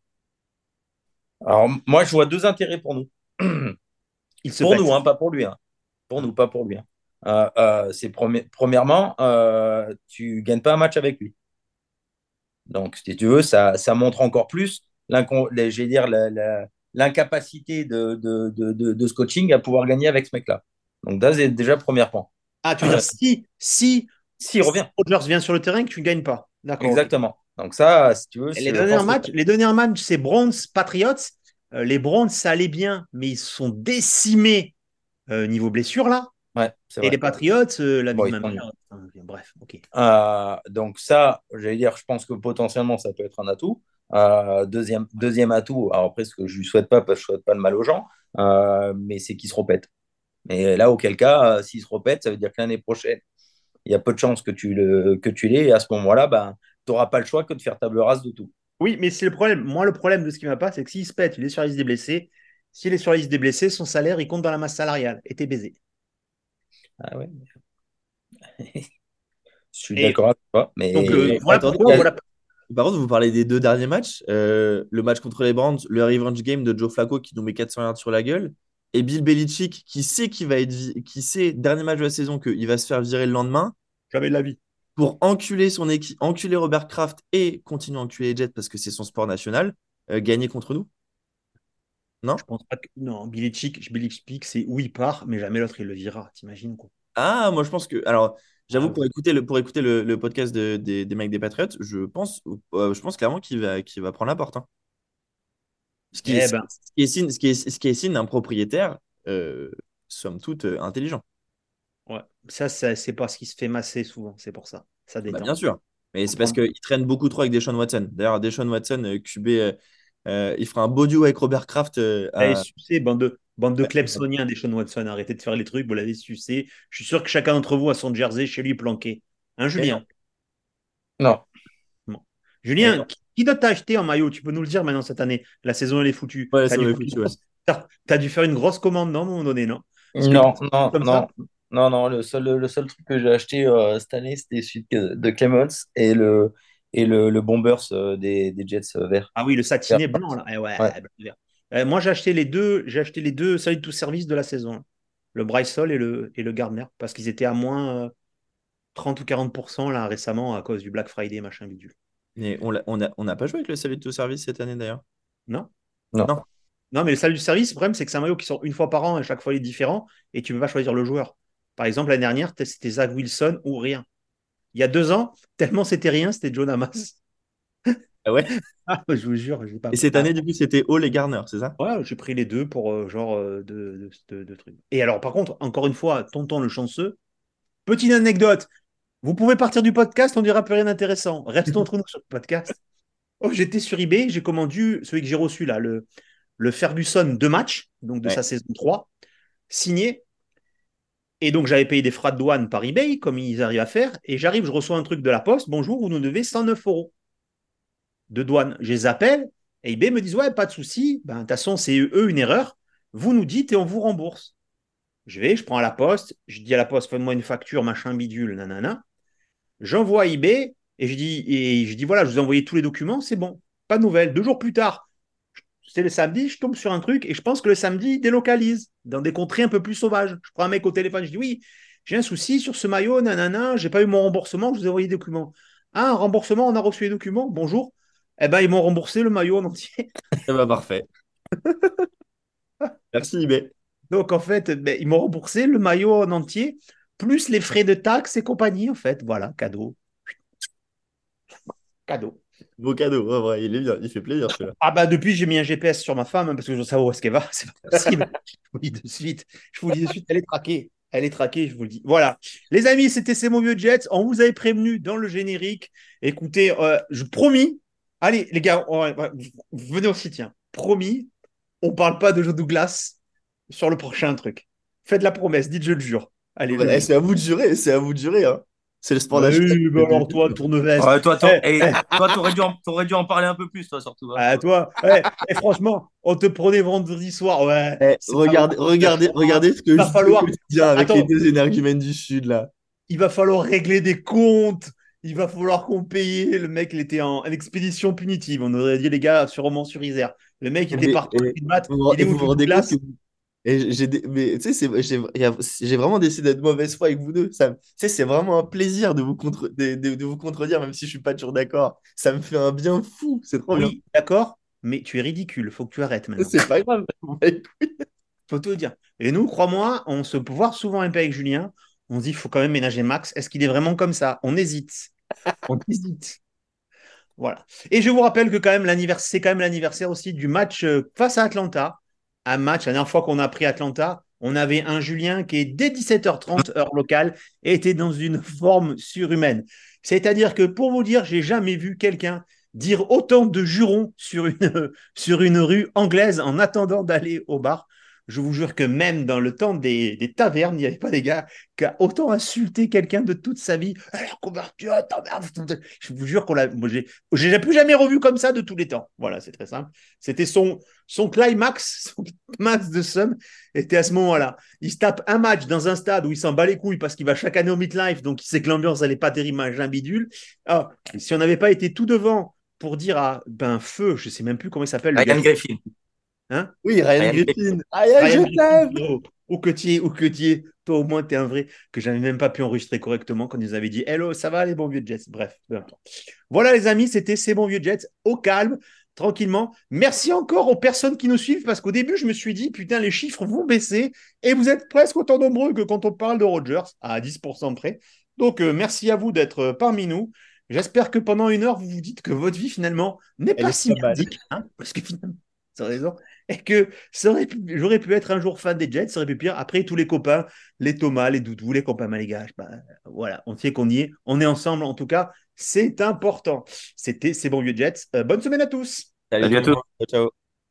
Alors, moi, je vois deux intérêts pour nous. Il se pour pète. nous, hein, pas pour lui. hein. Pour nous, pas pour lui. hein. Euh, euh, c'est premi- premièrement, euh, tu gagnes pas un match avec lui. Donc, si tu veux, ça, ça montre encore plus l'incapacité de, de, de, de, de ce coaching à pouvoir gagner avec ce mec-là. Donc, ça, c'est déjà premier point. Ah, tu veux dire si, si S'il revient. Rodgers vient sur le terrain que tu ne gagnes pas. D'accord. Exactement. Donc, ça, si tu veux, les derniers matchs, les derniers matchs, c'est Browns Patriots. Euh, les Browns, ça allait bien, mais ils sont décimés euh, niveau blessure là. Ouais, c'est Et vrai. les Patriots, euh, la Bon, de ils ma sont mère. Enfin, bref, ok. Donc ça, j'allais dire, je pense que potentiellement, ça peut être un atout. Deuxième, deuxième atout, alors après, ce que je lui souhaite pas, parce que je souhaite pas le mal aux gens, mais c'est qu'il se repète. Et là, auquel cas, euh, s'il se repète, ça veut dire que l'année prochaine, il y a peu de chances que tu le, que tu l'aies, et à ce moment-là, ben, tu n'auras pas le choix que de faire table rase de tout. Oui, mais c'est le problème. Moi, le problème de ce qui ne va pas, c'est que s'il se pète, il est sur la liste des blessés. S'il est sur la liste des blessés, son salaire, il compte dans la masse salariale. Et t'es baisé. Ah ouais. je suis Et- d'accord avec toi, mais Donc, euh, mais voilà pourquoi. a- Par contre, vous parlez des deux derniers matchs. euh, le match contre les Browns, le revenge game de Joe Flacco qui nous met 400 yards sur la gueule. Et Bill Belichick qui sait qu'il va être qui sait, dernier match de la saison, qu'il va se faire virer le lendemain Jamais de la vie. pour enculer son équipe, enculer Robert Kraft et continuer à enculer les Jets parce que c'est son sport national, euh, gagner contre nous. Non? Je pense pas que. Non, Billy Chick, Billy Chick, c'est où il part, mais jamais l'autre, il le virera. T'imagines quoi Ah, moi je pense que. Alors, j'avoue, Ah, pour écouter le, pour écouter le, le podcast de- des, des mecs des Patriots, je pense, euh, je pense clairement qu'il va, qu'il va prendre la porte. hein. Ce qui, Eh est, ben. ce qui est signe, ce qui est, ce qui est signe d'un propriétaire, euh, somme toute, euh, intelligent. Ouais. Ça, ça c'est parce qu'il se fait masser souvent. C'est pour ça. Ça Bah, détend. bien sûr. Mais c'est parce qu'il traîne beaucoup trop avec Deshaun Watson. D'ailleurs, Deshaun Watson, euh, QB, euh, euh, il fera un beau duo avec Robert Kraft. euh, à- Allez, sucez, bande de, bande de Clemsoniens des Sean Watson. Arrêtez de faire les trucs, vous l'avez sucé. Je suis sûr que chacun d'entre vous a son jersey chez lui planqué. Hein, Julien? non. Julien, qui, qui d'autre t'a acheté en maillot? Tu peux nous le dire maintenant cette année. La saison, elle est foutue. Ouais, T'as dû, ouais. t'as- t'as dû faire une grosse commande, non, à un moment donné, non? Parce Non, non, non, non, non. Le seul, le seul truc que j'ai acheté euh, cette année, c'était celui de, Clemens et le, et le, le Bombers euh, des, des Jets euh, verts. Ah oui, le satiné blanc, là. Eh ouais. Euh, moi, j'ai acheté les deux, j'ai acheté les deux salut de tout service de la saison. Le Brysol et le, et le Gardner, parce qu'ils étaient à moins euh, 30 ou 40% là récemment à cause du Black Friday, machin bidule. Mais on n'a on pas joué avec le salut de tout service cette année d'ailleurs. Non Non. Non. Non, mais le salut de service, le problème, c'est que c'est un maillot qui sort une fois par an et chaque fois il est différent et tu ne peux pas choisir le joueur. Par exemple, l'année dernière, c'était Zach Wilson ou rien. Il y a deux ans, tellement c'était rien, c'était John Hamas. Ah ouais? Ah, je vous jure, j'ai pas Et cette année, du coup, c'était Hall et Garner, c'est ça? Ouais, j'ai pris les deux pour euh, genre euh, de, de, de- de trucs. Et alors, par contre, encore une fois, tonton le chanceux, petite anecdote. Vous pouvez partir du podcast, on dira plus rien d'intéressant. Restons entre nous sur le podcast. Oh, j'étais sur eBay, j'ai commandé celui que j'ai reçu là, le, le Ferguson de match, donc de Ouais. sa saison 3, signé. Et donc, j'avais payé des frais de douane par eBay, comme ils arrivent à faire. Et j'arrive, je reçois un truc de la poste. Bonjour, vous nous devez 109 euros de douane. Je les appelle. Et eBay me disent, ouais, pas de souci. Ben, de toute façon, c'est eux une erreur. Vous nous dites et on vous rembourse. Je vais, je prends à la poste, je dis à la poste, fais-moi une facture, machin bidule, nanana. J'envoie à eBay et je dis, et je dis voilà, je vous ai envoyé tous les documents, c'est bon. Pas de nouvelles. Deux jours plus tard, c'est le samedi, je tombe sur un truc et je pense que le samedi, il délocalise dans des contrées un peu plus sauvages. Je prends un mec au téléphone, je dis oui, j'ai un souci sur ce maillot, nanana, j'ai pas eu mon remboursement, je vous ai envoyé les documents. Ah, un remboursement, on a reçu les documents, bonjour. Eh ben, ils m'ont remboursé le maillot en entier. Eh ben, parfait. Merci, eBay. Donc, en fait, ben, ils m'ont remboursé le maillot en entier, plus les frais de taxes et compagnie, en fait. Voilà, cadeau. Cadeau. Beau cadeau, ouais, il est bien, il fait plaisir celui-là. Ah bah depuis j'ai mis un GPS sur ma femme hein, parce que je veux savoir où est-ce qu'elle va, c'est pas possible. je vous le dis de suite, je vous le dis de suite, elle est traquée, elle est traquée, je vous le dis. Voilà, les amis, c'était ces mon vieux Jets. On vous avait prévenu dans le générique. Écoutez, euh, je promis. Allez les gars, on- venez aussi tiens. Promis, on parle pas de Joe Douglas sur le prochain truc. Faites la promesse, dites je le jure. Allez. Ouais, c'est à vous de jurer, c'est à vous de jurer. Hein. C'est le sport Oui, bah alors toi, tourne-veste. Ouais, toi, toi, Eh, eh, eh. toi, t'aurais dû, en- t'aurais dû en parler un peu plus, toi, surtout. hein. Ah, toi, eh, eh, franchement, on te prenait vendredi soir. Ouais. Pas regardez, regardez, regardez ce que Il va je falloir- avec Attends. les deux énergumènes du Sud là. il va falloir régler des comptes. Il va falloir qu'on paye. Le mec, il était en, en expédition punitive. On aurait dit, les gars, sur Romans sur Isère. Le mec, il était parti. Vous, Il est vous où, vous rendez Douglas compte que et j'ai des- mais tu sais j'ai vraiment décidé d'être mauvaise foi avec vous deux ça tu sais c'est vraiment un plaisir de vous contre de, de- de vous contredire même si je suis pas toujours d'accord ça me fait un bien fou c'est trop bien Oui, d'accord, mais tu es ridicule. Faut que tu arrêtes maintenant. c'est pas grave Faut le dire. Et nous, crois-moi, on se voir souvent un peu avec Julien. On se dit, il faut quand même ménager Max. Est-ce qu'il est vraiment comme ça? On hésite. On hésite. Voilà. Et je vous rappelle que quand même l'anniversaire, c'est quand même l'anniversaire aussi du match euh, face à Atlanta. Un match, la dernière fois qu'on a pris Atlanta, on avait un Julien qui dès 17h30 heure locale était dans une forme surhumaine. C'est-à-dire que pour vous dire, j'ai jamais vu quelqu'un dire autant de jurons sur une rue anglaise en attendant d'aller au bar. Je vous jure que même dans le temps des, des tavernes, il n'y avait pas des gars qui a autant insulté quelqu'un de toute sa vie. Alors, convertu, t'emmerdes. Je vous jure qu'on l'a. Moi, j'ai, j'ai plus jamais revu comme ça de tous les temps. Voilà, c'est très simple. C'était son, son climax, son max de somme était à ce moment-là. Il se tape un match dans un stade où il s'en bat les couilles parce qu'il va chaque année au midlife, donc il sait que l'ambiance est pas terrible, un bidule. Ah, si on n'avait pas été tout devant pour dire à ben feu, je sais même plus comment il s'appelle. Ryan. Griffin. oui Ryan, Ryan Griffin Ryan, Ryan je Griffin, t'aime frérot. Ou que tu es, ou que tu es. Toi, au moins, tu es un vrai que j'avais même pas pu enregistrer correctement quand ils nous avaient dit Hello, ça va, les bons vieux Jets? Bref, peu importe. Voilà, les amis, c'était ces bons vieux Jets au calme, tranquillement. Merci encore aux personnes qui nous suivent parce qu'au début, je me suis dit Putain, les chiffres vont baisser et vous êtes presque autant nombreux que quand on parle de Rogers, à 10% près. Donc, euh, merci à vous d'être euh, parmi nous. J'espère que pendant une heure, vous vous dites que votre vie, finalement, n'est pas si merdique. hein, parce que finalement, c'est raison et que j'aurais pu être un jour fan des Jets, ça aurait pu pire. Après, tous les copains, les Thomas, les Doudou, les copains Malégages, bah, voilà, on sait qu'on y est, on est ensemble en tout cas, c'est important. C'était ces bons vieux Jets. Euh, bonne semaine à tous. Salut à tous. ciao ciao